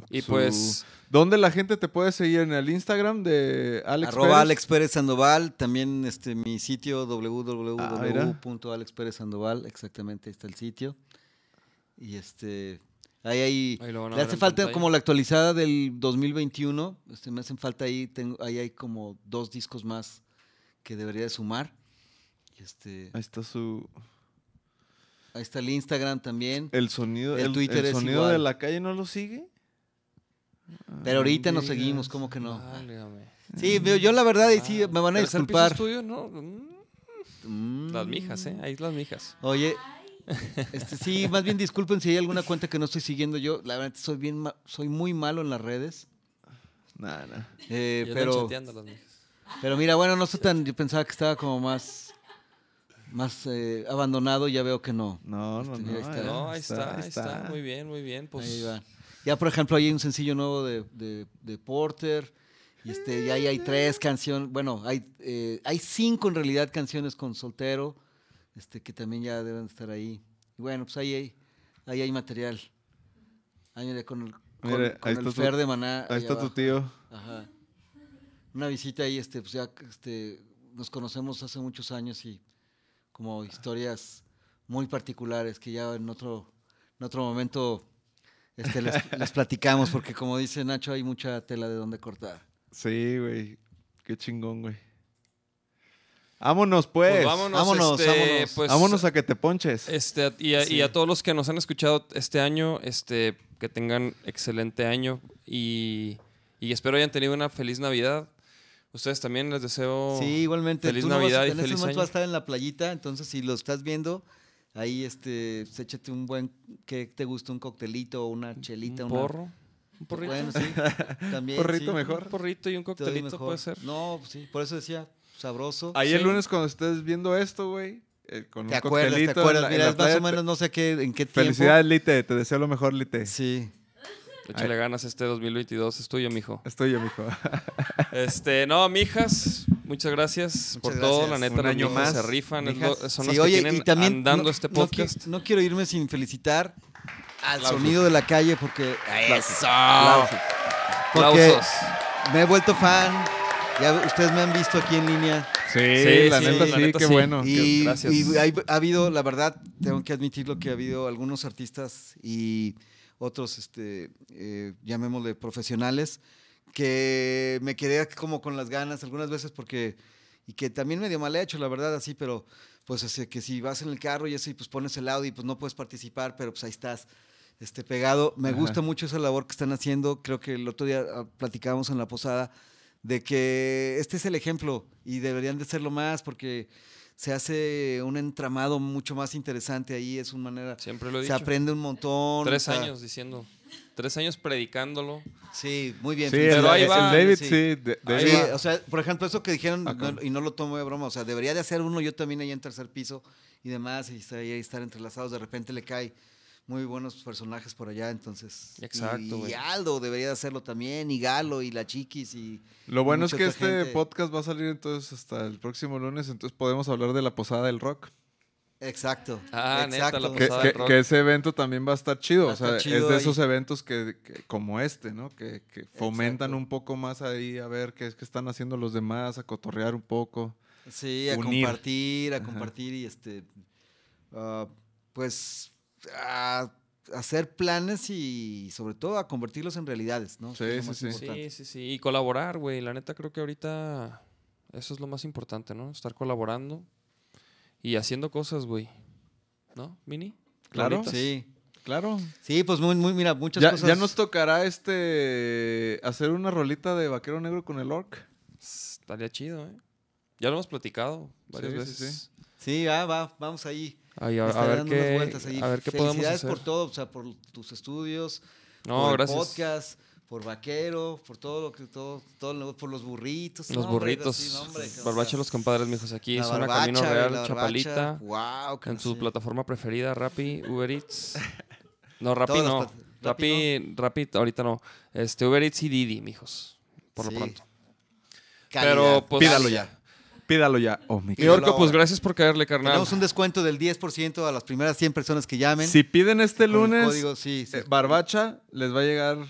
Y su- pues- ¿Dónde la gente te puede seguir? En el Instagram de Alex Arroba Pérez? Alex Pérez Sandoval, también este, mi sitio Ah, www.alexperezsandoval, exactamente ahí está el sitio. Y este, ahí, ahí, Ahí lo van a le hace falta pantalla. como la actualizada del 2021, este, me hacen falta ahí, tengo, ahí hay como dos discos más que debería de sumar. Este, Ahí está su. ahí está el Instagram también. El sonido, El el, Twitter el es sonido igual. de la calle no lo sigue. Pero ahorita nos digas. seguimos, como que no. Válgame. Sí, yo, yo la verdad, y sí, me van a ¿Tercer piso disculpar. estudio? No, mm, Mm. Las mijas, ¿eh? Ahí las mijas. Oye, este, sí, más bien disculpen si hay alguna cuenta que no estoy siguiendo yo. La verdad, soy bien, ma- soy muy malo en las redes. Nah, nah. eh, Ya pero, pero mira, bueno, no estoy tan. Yo pensaba que estaba como más, más eh, abandonado. Ya veo que no. No, no, Este, no. ahí está. No, ahí está, ahí está. Muy bien, muy bien. Pues, Ahí va. Ya, por ejemplo, hay un sencillo nuevo de, de, de Porter. Y este, y ahí hay tres canciones. Bueno, hay, eh, hay cinco en realidad canciones con soltero. Este, que también ya deben estar ahí. Y bueno, pues ahí hay, ahí hay material. Ahí mira, con el, con, Mira, con ahí el está tu- Fer de Maná. Ahí está tu abajo. tío. Ajá. Una visita ahí, este, pues ya este, nos conocemos hace muchos años y como historias muy particulares que ya en otro, en otro momento este, les, [laughs] les platicamos, porque como dice Nacho, hay mucha tela de donde cortar. Sí, güey. Qué chingón, güey. Vámonos, pues. pues vámonos, vámonos, este, vámonos. pues, Vámonos a que te ponches. Este, y, a, y a todos los que nos han escuchado este año, este, que tengan excelente año y, y espero hayan tenido una feliz Navidad. Ustedes también les deseo sí, igualmente. feliz tú no vas a- Navidad y en este feliz momento año. vas a estar en la playita, entonces si lo estás viendo, ahí este, pues, échate un buen, ¿qué te gusta? Un coctelito o una chelita. un una- porro, un porrito. Bueno, sí. [laughs] También, Porrito sí. mejor. Un porrito y un coctelito puede ser. No, pues sí, por eso decía. Sabroso. Ahí Sí. el lunes cuando estés viendo esto, güey, eh, con ¿Te un acuerdas? ¿Te en acuerdas? la- Mira, es más playa, o menos no sé qué, en qué tiempo. Felicidades, Lite, te deseo lo mejor, Lite. Sí. Échale ganas este 2022, es tuyo, mijo. Estoy yo, mijo. [laughs] Este, no, mijas, muchas gracias por todo. La neta, Un año más, se rifan. es mijas. son Sí, los que oye, tienen y también andando no, este no qui- podcast. No, quiero irme sin felicitar al sonido de la calle porque ¡Eso! Porque Aplausos. me he vuelto fan. Ya ustedes me han visto aquí en línea. Sí, Sí, la sí, neta la sí, neta qué sí. bueno. Y, gracias. y hay- ha habido, la verdad, tengo que admitirlo que ha habido algunos artistas y otros, este, eh, llamémosle profesionales, que me quedé como con las ganas algunas veces porque, y que también medio mal hecho, la verdad, así, pero pues así que si vas en el carro y eso y pues pones el audio y pues no puedes participar, pero pues ahí estás. Este, pegado. Me Ajá. gusta mucho esa labor que están haciendo. Creo que el otro día ah, platicábamos en la posada de que este es el ejemplo y deberían de serlo más porque se hace un entramado mucho más interesante ahí, es una manera, Siempre lo he se dicho. aprende un montón. Tres o sea, años diciendo. Tres años predicándolo. Sí, muy bien. Sí, el, Pero ahí el va. David Sí. sí. de- de- Ahí Sí, va. o sea, por ejemplo, eso que dijeron, no- y no lo tomo de broma, o sea, debería de hacer uno yo también ahí en tercer piso y demás, y estar, ahí estar entrelazados, de repente le cae muy buenos personajes por allá, entonces. y- Exacto, Y. Aldo debería de hacerlo también, y Galo, y la Chiquis, y... Lo bueno es que este gente. podcast va a salir entonces hasta el próximo lunes, entonces podemos hablar de la posada del rock. Exacto. Ah, neta, exacto. la Que, Posada que- del rock. que ese evento también va a estar chido. Va O sea, chido es de ahí. esos eventos que, que- como este, ¿no? Que, que fomentan Exacto. un poco más ahí a ver qué es que están haciendo los demás, a cotorrear un poco. Sí, a unir. compartir, a Ajá. compartir y este, ah, pues, a hacer planes y sobre todo a convertirlos en realidades, ¿no? Sí, sí, sí. Sí, sí, sí. Y colaborar, güey. La neta creo que ahorita eso es lo más importante, ¿no? Estar colaborando y haciendo cosas, güey. ¿No, Mini? Claro. Claritas. Sí, Claro. sí, pues muy, muy, mira, muchas Ya, cosas. ya nos tocará este hacer una rolita de vaquero negro con el orc. Estaría chido, ¿eh? Ya lo hemos platicado varias Sí, sí, veces. Sí, va, va, vamos ahí. Ay, a, a ver dando unas qué, vueltas ahí. a ver qué podemos Felicidades hacer. por todo, o sea, por tus estudios, no, por el podcast, por Vaquero, por todo lo que, todo, todo lo- por los burritos. Los no, hombre, burritos. sí, no, hombre, o barbacha sea, los compadres, mijos. Aquí la zona barbacha, Camino Real, la Chapalita. Wow, En su plataforma preferida, Rappi, [laughs] Uber Eats. No, Rappi no. Rappi, Rappi, ahorita no. Este, Uber Eats y Didi, mijos. Por Sí. lo pronto. Calidad, Pero, pues, Pídalo ya. Pídalo ya. Oh, mi Y Orco, pues gracias por caerle, carnal. Tenemos un descuento del 10% a las primeras 100 personas que llamen. Si piden este lunes, código, sí, sí. eh, barbacha, les va a llegar un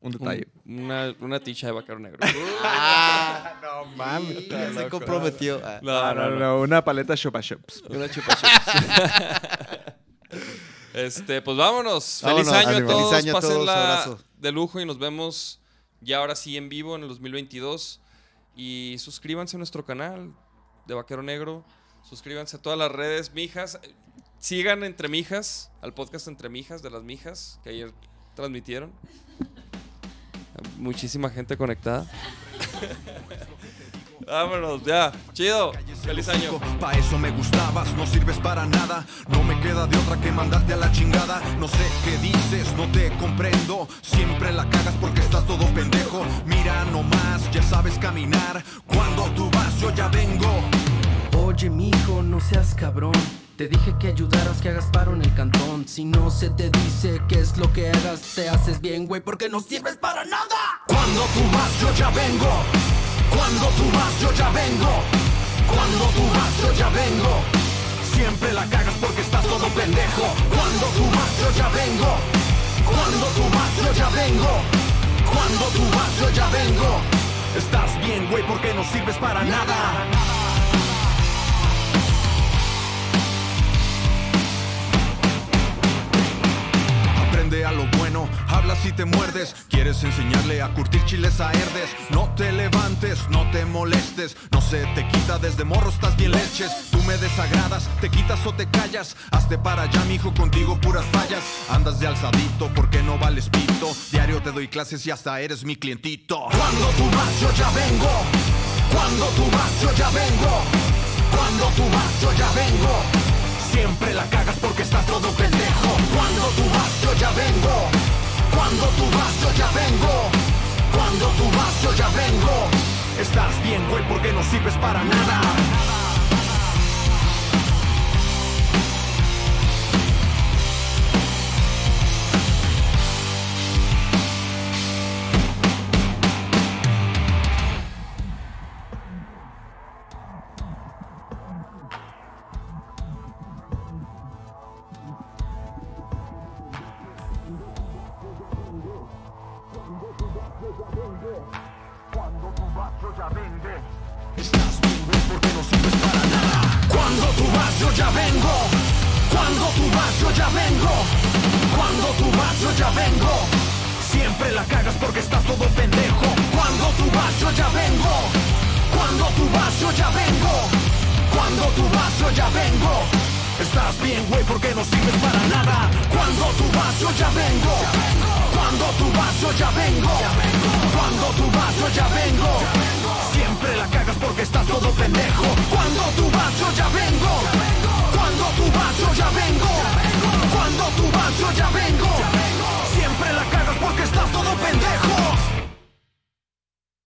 Un- detalle. una, una ticha de vaquero negro. [laughs] Ah, no mames. ya se comprometió. Ah. No, no, no, una paleta Chupa Chups. Una chupa chups. [laughs] Este, pues vámonos. Feliz año a todos. Feliz año a Pásenla todos, abrazo. de lujo y nos vemos ya ahora sí en vivo en el 2022. Y suscríbanse a nuestro canal de Vaquero Negro. Suscríbanse a todas las redes, mijas. Sigan entre mijas, al podcast Entre Mijas de las Mijas, que ayer transmitieron. Muchísima gente conectada. [laughs] Vámonos, ya. Chido. Feliz año. Pa' eso me gustabas, no sirves para nada. No me queda de otra que mandarte a la chingada. No sé qué dices, no te comprendo. Siempre la cagas porque estás todo pendejo. Mira nomás, ya sabes caminar. Cuando tú vas, yo ya vengo. Oye, mijo, no seas cabrón. Te dije que ayudaras, que hagas paro en el cantón. Si no se te dice qué es lo que hagas, te haces bien, güey, porque no sirves para nada. Cuando tú vas, yo ya vengo. Cuando tú vas, yo ya vengo. Cuando tú vas, yo ya vengo. Siempre la cagas porque estás todo pendejo. Cuando tú vas, yo ya vengo. Cuando tú vas, yo ya vengo. Cuando tú vas, yo ya vengo. Estás bien, güey, porque no sirves para nada. A lo bueno, hablas y te muerdes. Quieres enseñarle a curtir chiles a herdes. No te levantes, no te molestes. No se te quita desde morro, estás bien leches. Tú me desagradas, te quitas o te callas. Hazte para allá, mijo, contigo puras fallas. Andas de alzadito porque no vales pito. Diario te doy clases y hasta eres mi clientito. Cuando tú vas, yo ya vengo. Cuando tú vas, yo ya vengo. Cuando tú vas, yo ya vengo. Siempre la cagas porque estás todo pendejo. Cuando tú vas, yo ya vengo. Cuando tú vas, yo ya vengo. Cuando tú vas, yo ya vengo. Estás bien, güey, porque no sirves para nada.